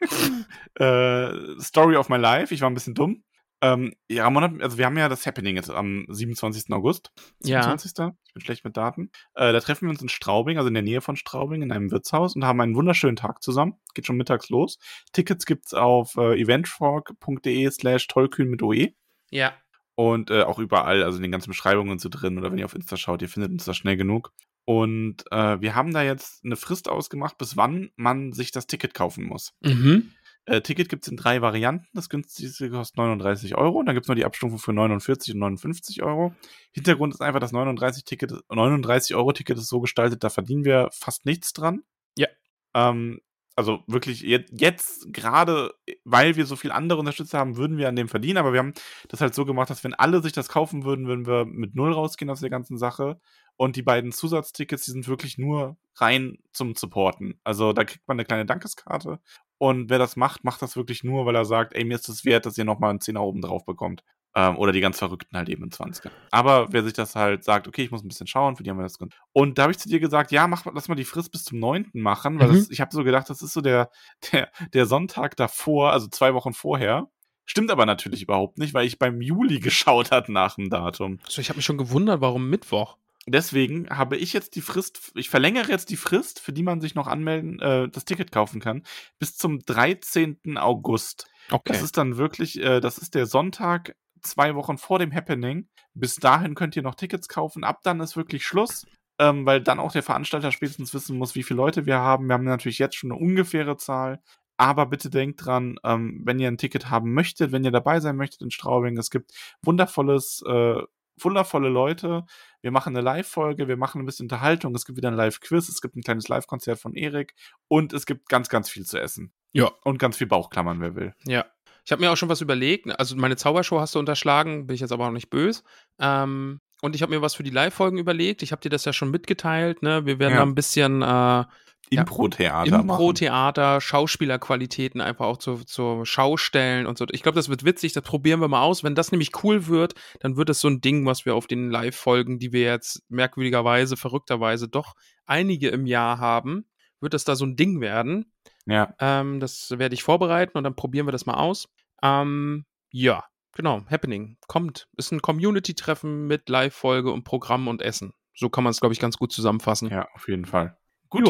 äh, Story of my life, ich war ein bisschen dumm. Ähm, ja, Ramon also wir haben ja das Happening jetzt am 27. August. Ja. 27. Ich bin schlecht mit Daten. Äh, da treffen wir uns in Straubing, also in der Nähe von Straubing, in einem Wirtshaus und haben einen wunderschönen Tag zusammen. Geht schon mittags los. Tickets gibt's auf äh, eventfork.de slash tollkühn mit OE. Ja. Und äh, auch überall, also in den ganzen Beschreibungen und so drin. Oder wenn ihr auf Insta schaut, ihr findet uns da schnell genug. Und äh, wir haben da jetzt eine Frist ausgemacht, bis wann man sich das Ticket kaufen muss. Mhm. Äh, Ticket gibt's in drei Varianten. Das günstigste kostet 39 Euro. Dann gibt's noch die Abstufung für 49 und 59 Euro. Hintergrund ist einfach, das 39 Ticket, 39 Euro Ticket ist so gestaltet, da verdienen wir fast nichts dran. Ja. Ähm, also wirklich jetzt, jetzt gerade, weil wir so viel andere Unterstützer haben, würden wir an dem verdienen. Aber wir haben das halt so gemacht, dass wenn alle sich das kaufen würden, würden wir mit null rausgehen aus der ganzen Sache. Und die beiden Zusatztickets, die sind wirklich nur rein zum Supporten. Also da kriegt man eine kleine Dankeskarte. Und wer das macht, macht das wirklich nur, weil er sagt, ey, mir ist es wert, dass ihr nochmal einen Zehner oben drauf bekommt. Ähm, oder die ganz Verrückten halt eben in 20 Aber wer sich das halt sagt, okay, ich muss ein bisschen schauen, für die haben wir das. Und da habe ich zu dir gesagt, ja, mach, lass mal die Frist bis zum 9. machen, weil Mhm. das, ich habe so gedacht, das ist so der, der, der Sonntag davor, also zwei Wochen vorher. Stimmt aber natürlich überhaupt nicht, weil ich beim Juli geschaut hat nach dem Datum. So, ich habe mich schon gewundert, warum Mittwoch. Deswegen habe ich jetzt die Frist, ich verlängere jetzt die Frist, für die man sich noch anmelden, äh, das Ticket kaufen kann, bis zum 13. August. Okay. Das ist dann wirklich, äh, das ist der Sonntag, zwei Wochen vor dem Happening. Bis dahin könnt ihr noch Tickets kaufen. Ab dann ist wirklich Schluss, ähm, weil dann auch der Veranstalter spätestens wissen muss, wie viele Leute wir haben. Wir haben natürlich jetzt schon eine ungefähre Zahl. Aber bitte denkt dran, ähm, wenn ihr ein Ticket haben möchtet, wenn ihr dabei sein möchtet in Straubing, es gibt wundervolles, äh, wundervolle Leute. Wir machen eine Live-Folge, wir machen ein bisschen Unterhaltung, es gibt wieder ein Live-Quiz, es gibt ein kleines Live-Konzert von Erik und es gibt ganz, ganz viel zu essen. Ja. Und ganz viel Bauchklammern, wer will. Ja. Ich habe mir auch schon was überlegt. Also meine Zaubershow hast du unterschlagen, bin ich jetzt aber auch nicht böse. Ähm, und ich habe mir was für die Live-Folgen überlegt. Ich habe dir das ja schon mitgeteilt. Ne? Wir werden Ja. da ein bisschen äh, Impro-Theater machen. Impro-Theater, Schauspielerqualitäten einfach auch zur, zur Schau stellen und so. Ich glaube, das wird witzig, das probieren wir mal aus. Wenn das nämlich cool wird, dann wird es so ein Ding, was wir auf den Live-Folgen, die wir jetzt merkwürdigerweise, verrückterweise doch einige im Jahr haben, wird das da so ein Ding werden. Ja. Ähm, das werde ich vorbereiten und dann probieren wir das mal aus. Ähm, ja, genau, Happening. Kommt. Ist ein Community-Treffen mit Live-Folge und Programm und Essen. So kann man es, glaube ich, ganz gut zusammenfassen. Ja, auf jeden Fall. Gut.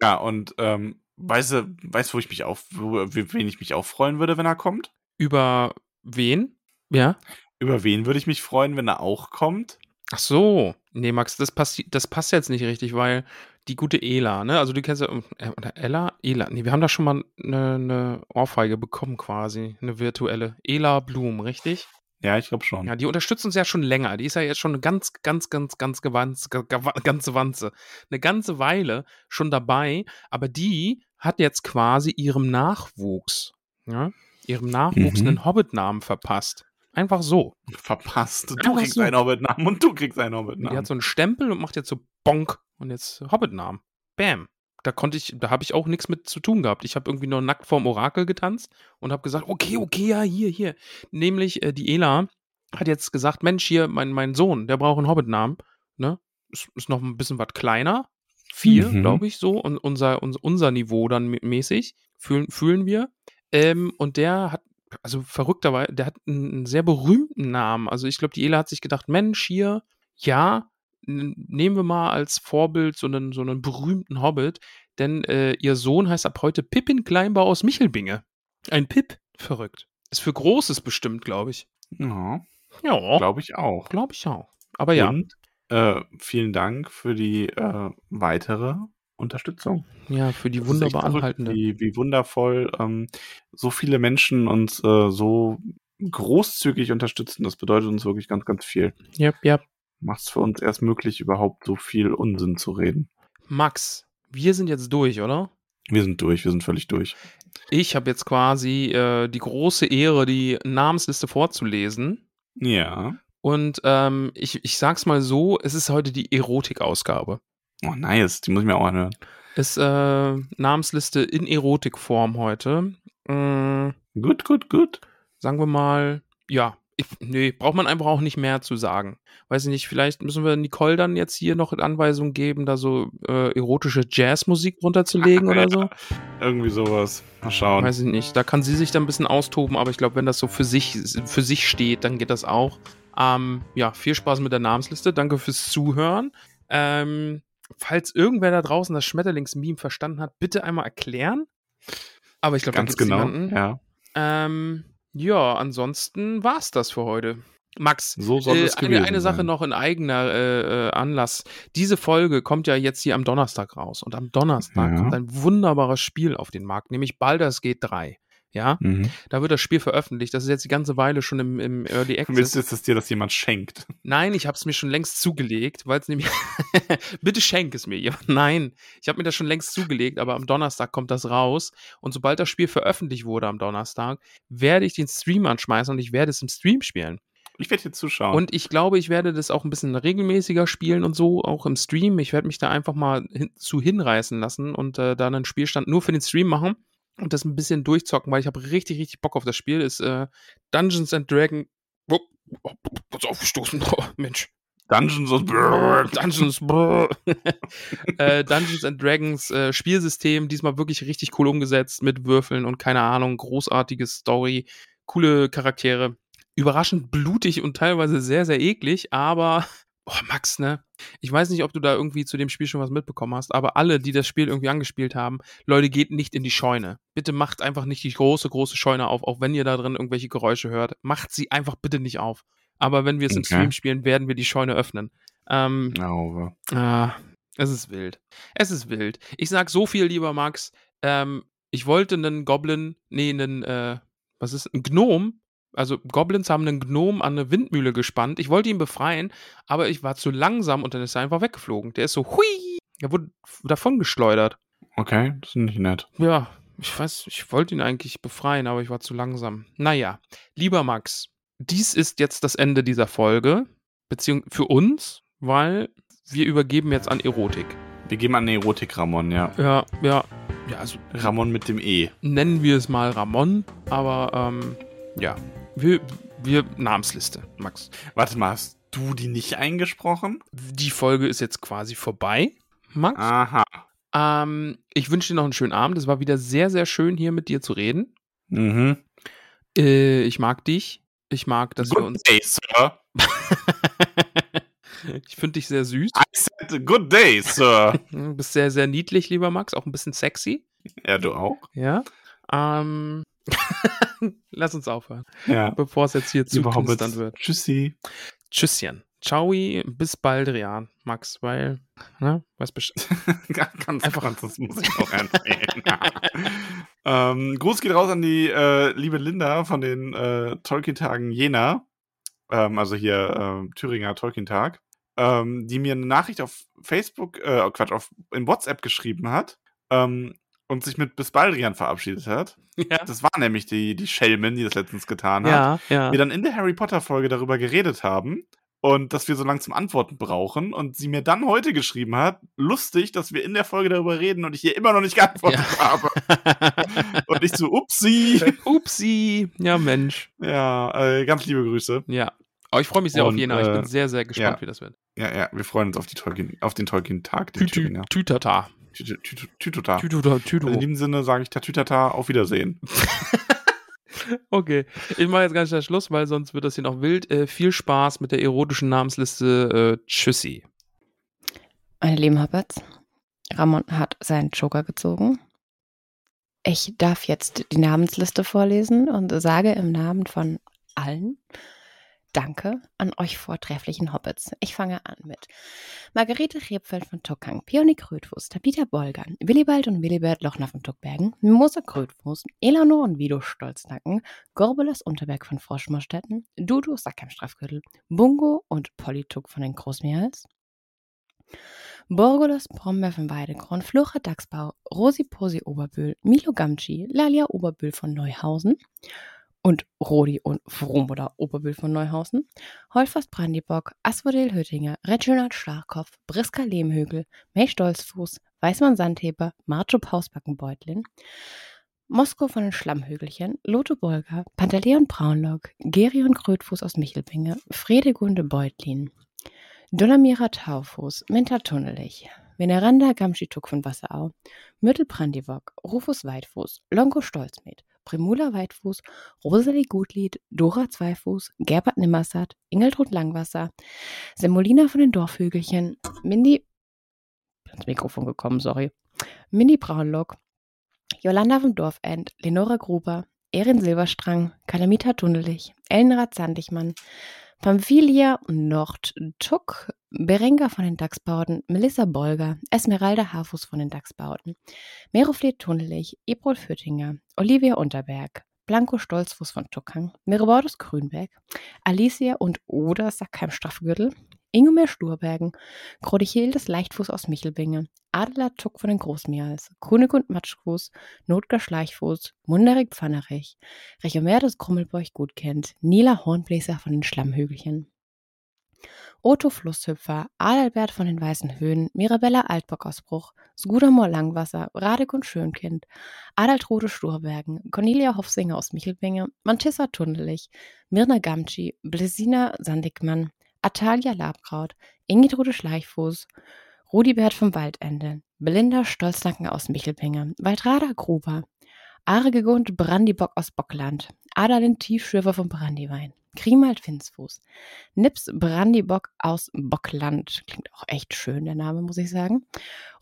Ja. Und ähm, weißt du, weißt, wo ich mich auf, wo, wen ich mich auch freuen würde, wenn er kommt? Über wen? Ja. Über wen würde ich mich freuen, wenn er auch kommt? Ach so. Nee, Max, das passt, das passt jetzt nicht richtig, weil die gute Ela, ne? Also du kennst ja, äh, oder Ella? Ela. Nee, wir haben da schon mal eine, eine Ohrfeige bekommen quasi. Eine virtuelle. Ela Blum, richtig? Ja, ich glaube schon. Ja, die unterstützt uns ja schon länger. Die ist ja jetzt schon eine ganz, ganz, ganz, ganz gewanz, ge- gewa- ganze Wanze. Eine ganze Weile schon dabei, aber die hat jetzt quasi ihrem Nachwuchs, ja, ihrem Nachwuchs Mhm. einen Hobbit-Namen verpasst. Einfach so. Verpasst. Du Einfach kriegst so. einen Hobbit-Namen und du kriegst einen Die hat Hobbit-Namen. so einen Stempel und macht jetzt so Bonk und jetzt Hobbit-Namen. Bam. Da konnte ich, da habe ich auch nichts mit zu tun gehabt. Ich habe irgendwie nur nackt vorm Orakel getanzt und habe gesagt, okay, okay, ja, hier, hier. Nämlich äh, die Ela hat jetzt gesagt, Mensch, hier, mein, mein Sohn, der braucht einen Hobbit-Namen. Ne? Ist, ist noch ein bisschen was kleiner. Vier, Mhm. glaube ich, so. Und unser, unser, unser Niveau dann mä- mäßig. Fühlen, fühlen wir. Ähm, und der hat, also verrückterweise, der hat einen, sehr berühmten Namen. Also ich glaube, die Ela hat sich gedacht, Mensch, hier, ja, nehmen wir mal als Vorbild so einen, so einen berühmten Hobbit, denn äh, ihr Sohn heißt ab heute Pippin Kleinbau aus Michelbinge. Ein Pip, verrückt. Ist für Großes bestimmt, glaube ich. Ja, Ja, glaube ich auch. glaube ich auch. Aber ja, Und äh, vielen Dank für die äh, weitere Unterstützung. ja, für die wunderbar anhaltende. Wie, wie wundervoll ähm, so viele Menschen uns äh, so großzügig unterstützen. Das bedeutet uns wirklich ganz, ganz viel. Ja, ja. Macht es für uns erst möglich, überhaupt so viel Unsinn zu reden. Max, wir sind jetzt durch, oder? Wir sind durch, wir sind völlig durch. Ich habe jetzt quasi äh, die große Ehre, die Namensliste vorzulesen. Ja. Und ähm, ich, ich sag's mal so, es ist heute die Erotikausgabe. Oh, nice. Die muss ich mir auch anhören. Ist äh, Namensliste in Erotikform heute. Mm, Gut, gut, gut. sagen wir mal, ja, ich, nee, braucht man einfach auch nicht mehr zu sagen. Weiß ich nicht, vielleicht müssen wir Nicole dann jetzt hier noch Anweisungen geben, da so äh, erotische Jazzmusik runterzulegen oder so. Irgendwie sowas. Mal schauen. Weiß ich nicht. Da kann sie sich dann ein bisschen austoben, aber ich glaube, wenn das so für sich, für sich steht, dann geht das auch. Ähm, ja, viel Spaß mit der Namensliste. Danke fürs Zuhören. Ähm, falls irgendwer da draußen das Schmetterlings-Meme verstanden hat, bitte einmal erklären. Aber ich glaube, da Ganz gibt's genau. niemanden. Ja. Ähm, ja, ansonsten war's das für heute. Max, So soll äh, es eine, gewesen eine Sache noch in eigener äh, äh, Anlass. Diese Folge kommt ja jetzt hier am Donnerstag raus. Und am Donnerstag Ja. kommt ein wunderbares Spiel auf den Markt, nämlich Baldur's Gate 3. Ja, Mhm. da wird das Spiel veröffentlicht. Das ist jetzt die ganze Weile schon im, im Early Willst Access. du jetzt, dass dir das jemand schenkt? Nein, ich habe es mir schon längst zugelegt, weil es nämlich. Bitte schenk es mir. jemand. Nein, ich habe mir das schon längst zugelegt, aber am Donnerstag kommt das raus. Und sobald das Spiel veröffentlicht wurde am Donnerstag, werde ich den Stream anschmeißen und ich werde es im Stream spielen. Ich werde hier zuschauen. Und ich glaube, ich werde das auch ein bisschen regelmäßiger spielen und so, auch im Stream. Ich werde mich da einfach mal hin, zu hinreißen lassen und äh, da einen Spielstand nur für den Stream machen und das ein bisschen durchzocken, weil ich habe richtig, richtig Bock auf das Spiel. Ist äh, Dungeons and Dragon, wupp, oh, was aufgestoßen. Oh, Mensch. Dungeons und Dungeons, äh, Dungeons and Dragons äh, Spielsystem, diesmal wirklich richtig cool umgesetzt mit Würfeln und keine Ahnung, großartige Story, coole Charaktere, überraschend blutig und teilweise sehr, sehr eklig, aber Oh, Max, ne? Ich weiß nicht, ob du da irgendwie zu dem Spiel schon was mitbekommen hast, aber alle, die das Spiel irgendwie angespielt haben, Leute, geht nicht in die Scheune. Bitte macht einfach nicht die große, große Scheune auf, auch wenn ihr da drin irgendwelche Geräusche hört. Macht sie einfach bitte nicht auf. Aber wenn wir es okay. im Stream spielen, werden wir die Scheune öffnen. Ähm, oh. äh, es ist wild. Es ist wild. Ich sag so viel, lieber Max. Ähm, ich wollte einen Goblin, nee, einen, äh, was ist, ein Gnom also Goblins haben einen Gnom an eine Windmühle gespannt. Ich wollte ihn befreien, aber ich war zu langsam und dann ist er einfach weggeflogen. Der ist so, hui, er wurde davon geschleudert. Okay, das ist nicht nett. Ja, ich weiß, ich wollte ihn eigentlich befreien, aber ich war zu langsam. Naja, lieber Max, dies ist jetzt das Ende dieser Folge, beziehungsweise für uns, weil wir übergeben jetzt an Erotik. Wir geben an Erotik, Ramon, ja. Ja, ja. Ja, also. Ramon mit dem E. Nennen wir es mal Ramon, aber ähm, ja, wir, wir Namensliste, Max. Warte mal, hast du die nicht eingesprochen? Die Folge ist jetzt quasi vorbei, Max. Aha. Ähm, ich wünsche dir noch einen schönen Abend. Es war wieder sehr, sehr schön, hier mit dir zu reden. Mhm. Äh, ich mag dich. Ich mag, dass good wir uns. Day, Sir. ich finde dich sehr süß. I said good day, Sir. Du bist sehr, sehr niedlich, lieber Max. Auch ein bisschen sexy. Ja, du auch. Ja. Ähm. Lass uns aufhören. Ja. Bevor es jetzt hier zu konstant wird. Tschüssi. Tschüsschen. Ciao, bis bald, Rian, Max, weil, ne, weiß bestimmt. ganz einfach, ganz, das muss ich auch empfehlen. ähm, Gruß geht raus an die äh, liebe Linda von den äh, Tolkien-Tagen Jena, ähm, also hier äh, Thüringer Tolkien-Tag, ähm, die mir eine Nachricht auf Facebook, äh, Quatsch, auf, in WhatsApp geschrieben hat, ähm, und sich mit Bisbaldrian verabschiedet hat. Ja. Das war nämlich die, die Shellman, die das letztens getan hat. Ja, ja. Wir dann in der Harry Potter-Folge darüber geredet haben und dass wir so lang zum Antworten brauchen und sie mir dann heute geschrieben hat, lustig, dass wir in der Folge darüber reden und ich ihr immer noch nicht geantwortet Ja. habe. und ich so, upsi. Upsi. Ja, Mensch. Ja, äh, ganz liebe Grüße. Ja. Aber ich freue mich sehr auf Und, Jena. Ich äh, bin sehr, sehr gespannt, ja. wie das wird. Ja, ja, wir freuen uns auf, die Tolkien, auf den Tolkien-Tag. Tütata. Tütüta. Tütüta, Also in diesem Sinne sage ich Tatütata, auf Wiedersehen. Okay, ich mache jetzt ganz schnell Schluss, weil sonst wird das hier noch wild. Äh, viel Spaß mit der erotischen Namensliste. Äh, tschüssi. Meine lieben Hobbits, Ramon hat seinen Joker gezogen. Ich darf jetzt die Namensliste vorlesen und sage im Namen von allen Danke an euch vortrefflichen Hobbits. Ich fange an mit Margarete Rebfeld von Tuckang, Peony Krötfuß, Tabitha Bolgan, Willibald und Willibert Lochner von Tuckbergen, Mimosa Krötfuß, Elanor und Vido Stolznacken, Gorbelas Unterberg von Froschmorstetten, Dudu Sackheim Strafgürtel, Bungo und Polly Tuck von den Großmeerhals, Borgolas Brombeer von Weidekron, Flora Dachsbau, Rosi Posi Oberbühl, Milo Gamci, Lalia Oberbühl von Neuhausen und Rodi und Fromoda Oberbühl von Neuhausen, Holfast Brandibock, Asmodel Hüttinger, Reginald Starkopf, Briska Lehmhügel, May Stolzfuß, Weißmann Sandheber, Marjo Pausbackenbeutlin, Moskau von den Schlammhügelchen, Lotte Bolger, Pantaleon Braunlock, Gerion Krötfuß aus Michelbinge, Fredegunde Beutlin, Dolomira Taufuß, Menta Tunnelich, Veneranda Gamschituk von Wasserau, Myrtle Brandiwok, Rufus Weitfuß, Longo Stolzmet, Primula Weitfuß, Rosalie Gutlied, Dora Zweifuß, Gerbert Nimmersatt, Ingeltrud Langwasser, Semolina von den Dorfhügelchen, Mindy, ans Mikrofon gekommen, sorry, Mindy Braunlock, Jolanda vom Dorfend, Lenora Gruber, Erin Silberstrang, Kalamita Tunnelich, Ellenrad Sandigmann, Pamphilia Nordtuck, Berenga von den Dachsbauten, Melissa Bolger, Esmeralda Hafuß von den Dachsbauten, Meroflet Tunnelich, Ebrol Füttinger, Olivia Unterberg, Blanco Stolzfuß von Tuckang, Miribortus Grünberg, Alicia und Oder Sackheim Straffgürtel, Ingomer Sturbergen, Krodichildes Leichtfuß aus Michelbinge, Adela Tuck von den Großmeerhals, Kunigund Matschfuß, Notger Schleichfuß, Munderig Pfannerich, Rechomer des Krummelbeuch gut kennt, Nila Hornbläser von den Schlammhügelchen. Otto Flusshüpfer, Adalbert von den Weißen Höhen, Mirabella Altbockausbruch, Skudamor Langwasser, Radek und Schönkind, Adaltrode Sturbergen, Cornelia Hofsinger aus Michelbinge, Mantissa Tundelich, Mirna Gamci, Blesina Sandigmann, Atalia Labkraut, Ingitrude Schleichfuß, Rudibert vom Waldende, Belinda Stolznacken aus Michelbinge, Waldrada Gruber, Argegund Brandibock aus Bockland, Adalin Tiefschürfer vom Brandywein, Grimald Finsfuß, Nips Brandibock aus Bockland, klingt auch echt schön, der Name, muss ich sagen.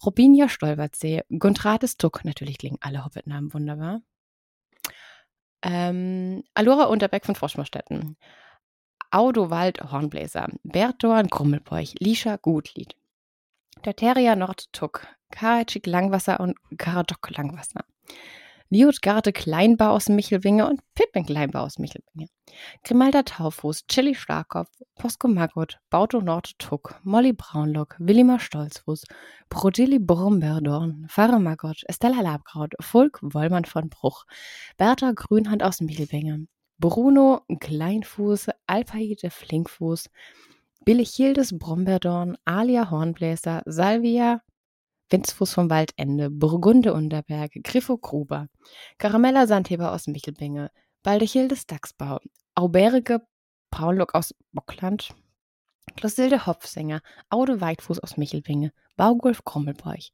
Robinia Stolbertsee, Gontrates Tuck, natürlich klingen alle Hobbit-Namen wunderbar. Ähm, Alora Unterbeck von Froschmorstetten, Audowald Hornbläser, Bertdorn Grummelbeuch, Lisha Gutlied, der Terrier Nordtuck, Karatschik Langwasser und Karadok Langwasser. Liutgarde Kleinbau aus Michelwinge und Pippin Kleinbau aus Michelwinge. Grimalda Taufuß, Chili Starkopf, Posko Maggot, Bauto Nordtuck, Molly Braunlock, Willimar Stolzfuß, Brodilli Bromberdorn, Pfarrer Maggot, Estella Labkraut, Fulk Wollmann von Bruch, Bertha Grünhand aus Michelwinge, Bruno Kleinfuß, Alpaide Flinkfuß, Billichildes Bromberdorn, Alia Hornbläser, Salvia Winzfuß vom Waldende, Burgunde Unterberg, Griffo Gruber, Caramella Sandheber aus Michelbinge, Baldechildes Dachsbau, Auberge Paulok aus Bockland, Closilde Hopfsänger, Aude Weitfuß aus Michelbinge, Baugulf Krummelbräuch,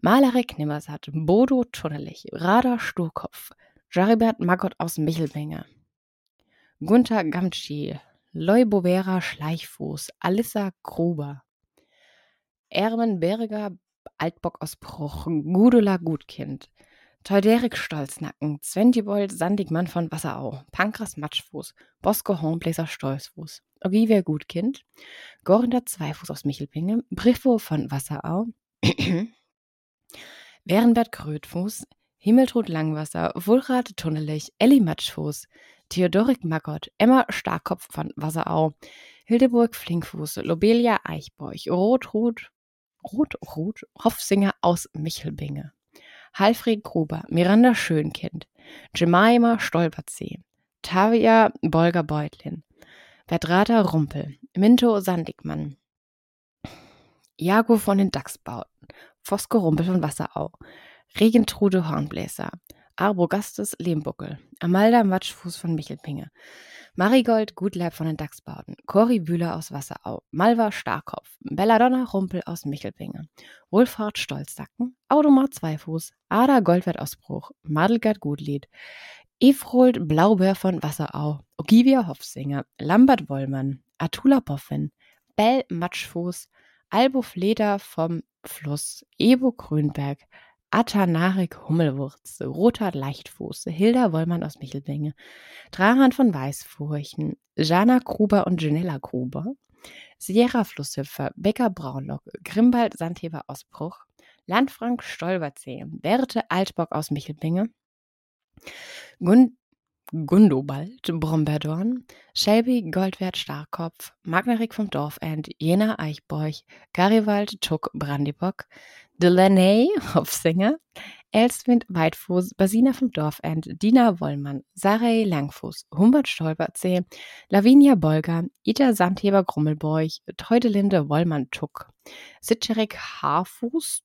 Malerek Nimmersatt, Bodo Tunnelich, Radar Sturkopf, Jaribert Maggot aus Michelbinge, Gunther Gamtschi, Leubovera Schleichfuß, Alissa Gruber, Ermen Berger Altbock aus Bruch, Gudula Gutkind, Teuderik Stolznacken, Sventibold Sandigmann von Wasserau, Pankras Matschfuß, Bosco Hornbläser Stolzfuß, Olivia Gutkind, Gorinder Zweifuß aus Michelbinge, Briffo von Wasserau, Wehrenbert Krötfuß, Himmeltrud Langwasser, Wulrad Tunnelich, Elli Matschfuß, Theodorik Magott, Emma Starkopf von Wasserau, Hildeburg Flinkfuß, Lobelia Eichbeuch, Rotrot Rot-Rot Hofsinger aus Michelbinge, Halfred Gruber, Miranda Schönkind, Jemima Stolperzee, Tavia Bolger-Beutlin, Verdrata Rumpel, Minto Sandigmann, Jago von den Dachsbauten, Fosco Rumpel von Wasserau, Regentrude Hornbläser, Arbogastes Lehmbuckel, Amalda Matschfuß von Michelpinge, Marigold Gutleib von den Dachsbauten, Cori Bühler aus Wasserau, Malva Starkopf, Belladonna Rumpel aus Michelpinge, Wohlfahrt Stolzsacken, Audomar Zweifuß, Ada Goldwert aus Bruch, Madelgard Gutlied, Efrold Blaubeer von Wasserau, Ogivia Hofsinger, Lambert Wollmann, Atula Boffin, Bell Matschfuß, Albo Fleder vom Fluss, Evo Grünberg, Atanarik Hummelwurz, Roter Leichtfuß, Hilda Wollmann aus Michelbinge, Drahan von Weißfurchen, Jana Gruber und Janella Gruber, Sierra Flusshüpfer, Becker Braunlock, Grimbald Sandheber aus Landfrank Stolberzee, Berthe Altbock aus Michelbinge, Gund Gundobald Bromberdorn, Shelby Goldwert Starkopf, Magnarik vom Dorfend, Jena Eichborch, Gariwald Tuck Brandibock, Delaney Hofsinger, Elswind Weitfuß, Basina vom Dorfend, Dina Wollmann, Sarey Langfuß, Humbert Stolperzee, Lavinia Bolger, Ida Sandheber Grummelbeuch, Teudelinde Wollmann Tuck, Sitscherik Haarfuß,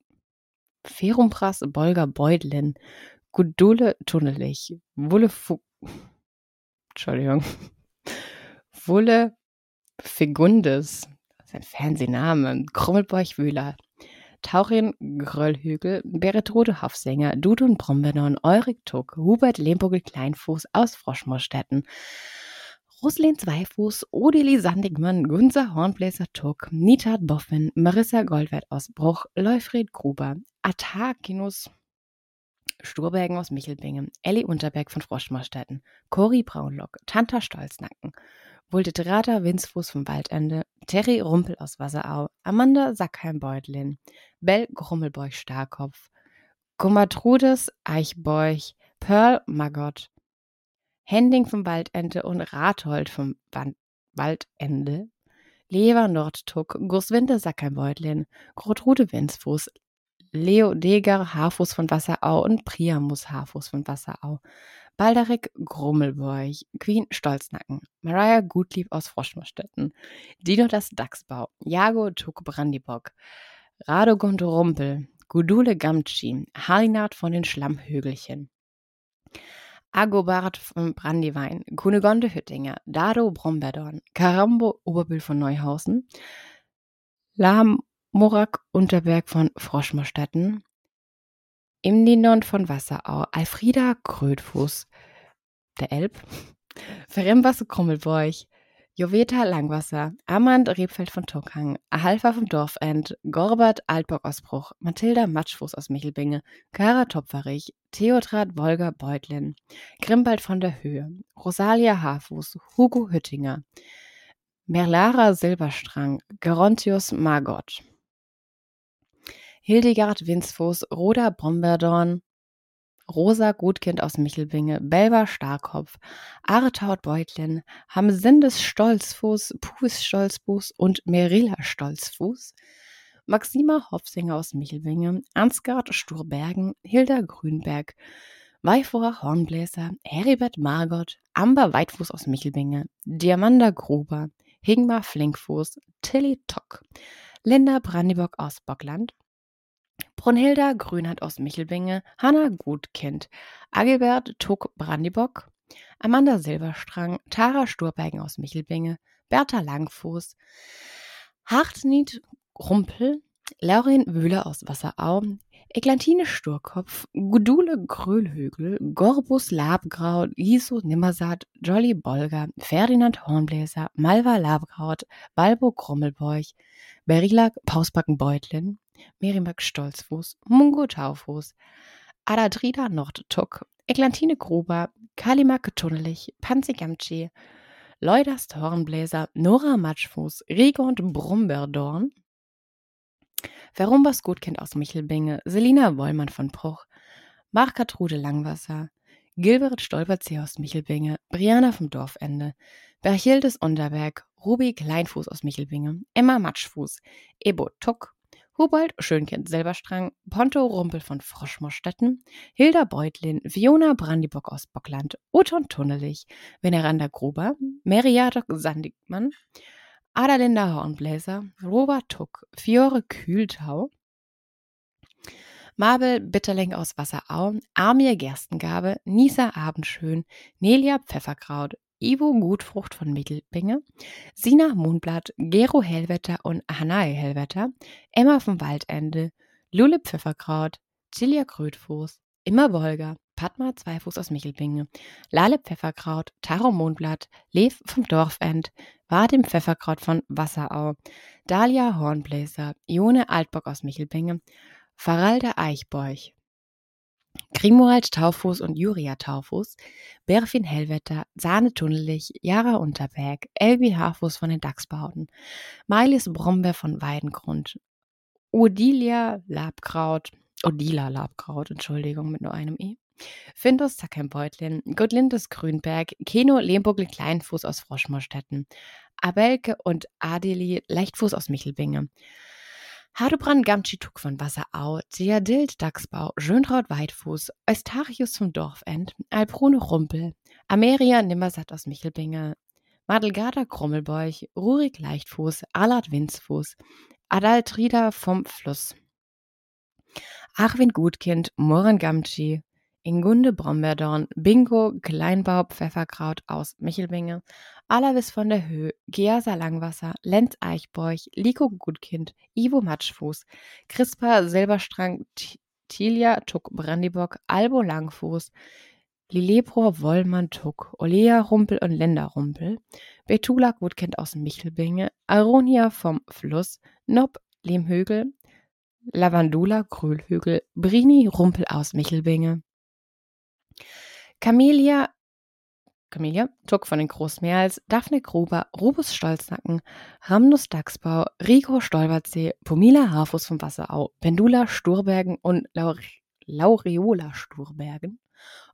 Ferumpras Bolger Beudlin, Gudule Tunnelich, Wulle Fu Entschuldigung. Wulle Fegundes, das ist ein Fernsehname, Krummelbeuch Wühler, Taurin Gröllhügel, Beretrode Hofsänger, Dudun Brombedon, Eurik Tuck, Hubert Lehmbogel Kleinfuß aus Froschmoorstetten, Roslin Zweifuß, Odili Sandigmann, Gunzer Hornbläser Tuck, Nitat Boffin, Marissa Goldwert aus Bruch, Leufried Gruber, Atakinus Sturbergen aus Michelbingen, Elli Unterberg von Froschmoorstetten, Cori Braunlock, Tanta Stolznacken, Vuldetrata Winzfuß vom Waldende, Terry Rumpel aus Wasserau, Amanda Sackheim-Beutlin, Bell Grummelbeuch Starkopf, Gummatrudes Eichbeuch, Pearl Magott, Hending vom Waldende und Rathold vom Wand Waldende, Lever Nordtuck, Gurswinde Sackheim-Beutlin, Grotrude Winzfuß, Leo Deger Haarfuß von Wasserau und Priamus Haarfuß von Wasserau. Balderik Grummelborch, Queen Stolznacken, Mariah Gutlieb aus Froschmerstetten, Dino das Dachsbau, Jago Tuk Brandibock, Radogund Rumpel, Gudule Gamtschi, Halinat von den Schlammhügelchen, Agobart von Brandywein, Kunegonde Hüttinger, Dado Bromberdorn, Karambo Oberbühl von Neuhausen, Lamorak Unterberg von Froschmerstetten, Imninon von Wasserau, Alfrieda Krötfuß, der Elb, Ferembas Krummelborch, Joveta Langwasser, Armand Rebfeld von Tuckhang, Ahalfa vom Dorfend, Gorbert Altbock aus Bruch, Mathilda Matschfuß aus Michelbinge, Kara Topferich, Theotrat Wolger Beutlin, Grimbald von der Höhe, Rosalia Haarfuß, Hugo Hüttinger, Merlara Silberstrang, Gerontius Margot. Hildegard Winsfuß, Roda Bromberdorn, Rosa Gutkind aus Michelbinge, Belva Starkopf, Artaut Beutlin, Hamsindes Stolzfuß, Puis Stolzfuß und Merila Stolzfuß, Maxima Hopfsinger aus Michelbinge, Ansgard Sturbergen, Hilda Grünberg, Weifora Hornbläser, Heribert Margot, Amber Weitfuß aus Michelbinge, Diamanda Gruber, Hingmar Flinkfuß, Tilly Tock, Linda Brandibock aus Bockland, Brunhilda Grünhardt aus Michelbinge, Hanna Gutkind, Agilbert Tuck Brandibock, Amanda Silberstrang, Tara Sturbergen aus Michelbinge, Bertha Langfuß, Hartnit Rumpel, Laurin Wühler aus Wasserau, Eglantine Sturkopf, Gudule Grölhügel, Gorbus Labgraut, Iso Nimmersatt, Jolly Bolger, Ferdinand Hornbläser, Malva Labgraut, Balbo Grummelbeuch, Berilak Pausbacken-Beutlin, Merimak Stolzfuß, Mungo Taufuß, Adadrida Nordtuck, Eglantine Gruber, Kalimak Tunnelich, Panzigamci, Leudast Hornbläser, Nora Matschfuß, Rigond Brumberdorn, Verumbas Gutkind aus Michelbinge, Selina Wollmann von Bruch, Mark-Katrude Langwasser, Gilbert Stolperzee aus Michelbinge, Briana vom Dorfende, Berchildes Unterberg, Ruby Kleinfuß aus Michelbinge, Emma Matschfuß, Ebo Tuck, Hubald Schönkind Silberstrang, Ponto Rumpel von Froschmorstetten, Hilda Beutlin, Fiona Brandibock aus Bockland, Uton Tunnelich, Veneranda Gruber, Meriadok Sandigmann, Adalinda Hornbläser, Robert Tuck, Fiore Kühltau, Mabel Bitterling aus Wasserau, Armir Gerstengabe, Nisa Abendschön, Nelia Pfefferkraut, Ivo Gutfrucht von Mittelbinge, Sina Mohnblatt, Gero Hellwetter und Hanae Hellwetter, Emma vom Waldende, Lule Pfefferkraut, Cilia Krötfuß, Immer Wolger, Padma Zweifuß aus Michelbinge, Lale Pfefferkraut, Taro Mondblatt, Lev vom Dorfend, Vadim Pfefferkraut von Wasserau, Dalia Hornbläser, Ione Altbock aus Michelbinge, Faralda Eichbeuch, Grimoald Taufuß und Juria Taufuß, Berfin Hellwetter, Sahne Tunnelich, Jara Unterberg, Elbi Haarfuß von den Dachsbauten, Mailis Brombeer von Weidengrund, Odilia Labkraut, Odila Labkraut, Entschuldigung, mit nur einem E. Findus Zackenbeutlin, Gottlindes Grünberg, Keno Lehmbuckel Kleinfuß aus Froschmorstetten, Abelke und Adeli Leichtfuß aus Michelbinge, Hardebrand Gamtschituk von Wasserau, Diadild Dachsbau, Schöntraut Weitfuß, Eustachius vom Dorfend, Albrune Rumpel, Ameria Nimmersatt aus Michelbinge, Madelgarda Krummelbeuch, Rurik Leichtfuß, Alad Winzfuß, Adaltrida vom Fluss, Achwin Gutkind, Moran Gamtschi, Ingunde Brombeerdorn, Bingo Kleinbau Pfefferkraut aus Michelbinge, Alavis von der Höhe, Geasa Langwasser, Lenz Eichborch, Liko Gutkind, Ivo Matschfuß, Crispa Silberstrang, Tilia Tuck Brandibock, Albo Langfuß, Lilebro Wollmann Tuck, Olea Rumpel und Lenda Rumpel, Betula Gutkind aus Michelbinge, Aronia vom Fluss, Nob Lehmhügel, Lavandula Krühlhügel, Brini Rumpel aus Michelbinge, Camelia, Camelia Tuck von den Großmeerls, Daphne Gruber, Rubus Stolznacken, Ramnus Dachsbau, Rico Stolbertsee, Pomila Harfuß vom Wasserau, Pendula Sturbergen und Laure Laureola Sturbergen,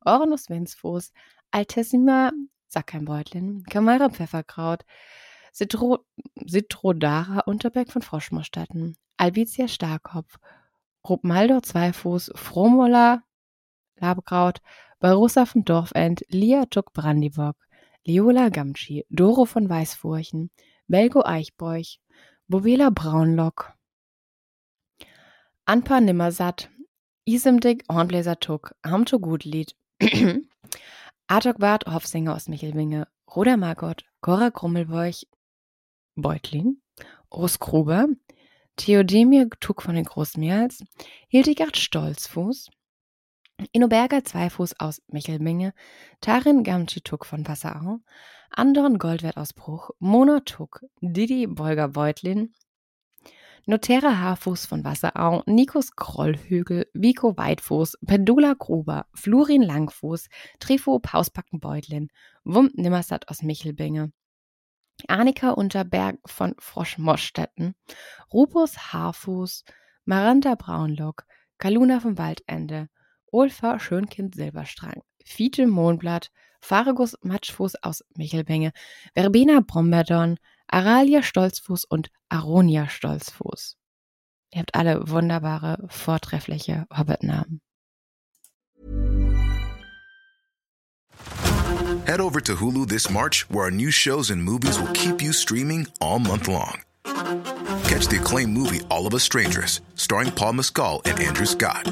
Ornus Wensfuß, Altessima Sackheimbeutlin, Kamara Pfefferkraut, Citro, Citrodara Unterberg von Froschmoorstatten, Albizia Starkopf, Rupmaldor Zweifuß, Fromola Labkraut, Barussa vom Dorfend, Lia Tuk Brandibock, Liola Gamschi, Doro von Weißfurchen, Belgo Eichbeuch, Bovela Braunlock, Anpa Nimmersatt, Isemdig Hornbläser Tuck, Hamto Gutlied, Artok Bart Hofsinger aus Michelwinge, Roda Margot, Cora Krummelbeuch, Beutlin, Urs Gruber, Theodemir Tuck von den Großmeerls, Hildegard Stolzfuß, Innoberger Zweifuß aus Michelminge, Tarin Gamci Tuck von Passau, Andern Goldwert aus Bruch, Mona Tuck, Didi Bolger Beutlin, Notera Haarfuß von Wasserau, Nikos Krollhügel, Vico Weitfuß, Pendula Gruber, Florin Langfuß, Trifo Pausbackenbeutlin, Wump Nimmersatt aus Michelbinge, Annika Unterberg von Froschmoschstetten, Rupus Haarfuß, Maranta Braunlock, Kaluna vom Waldende, Olfa Schönkind Silberstrang, Fiete Mohnblatt, Faragus Matschfuß aus Michelbinge, Verbena Bromberdorn, Aralia Stolzfuß und Aronia Stolzfuß. Ihr habt alle wunderbare, vortreffliche Hobbitnamen. Head over to Hulu this March, where our new shows and movies will keep you streaming all month long. Catch the acclaimed movie All of Us Strangers, starring Paul Mescal and Andrew Scott.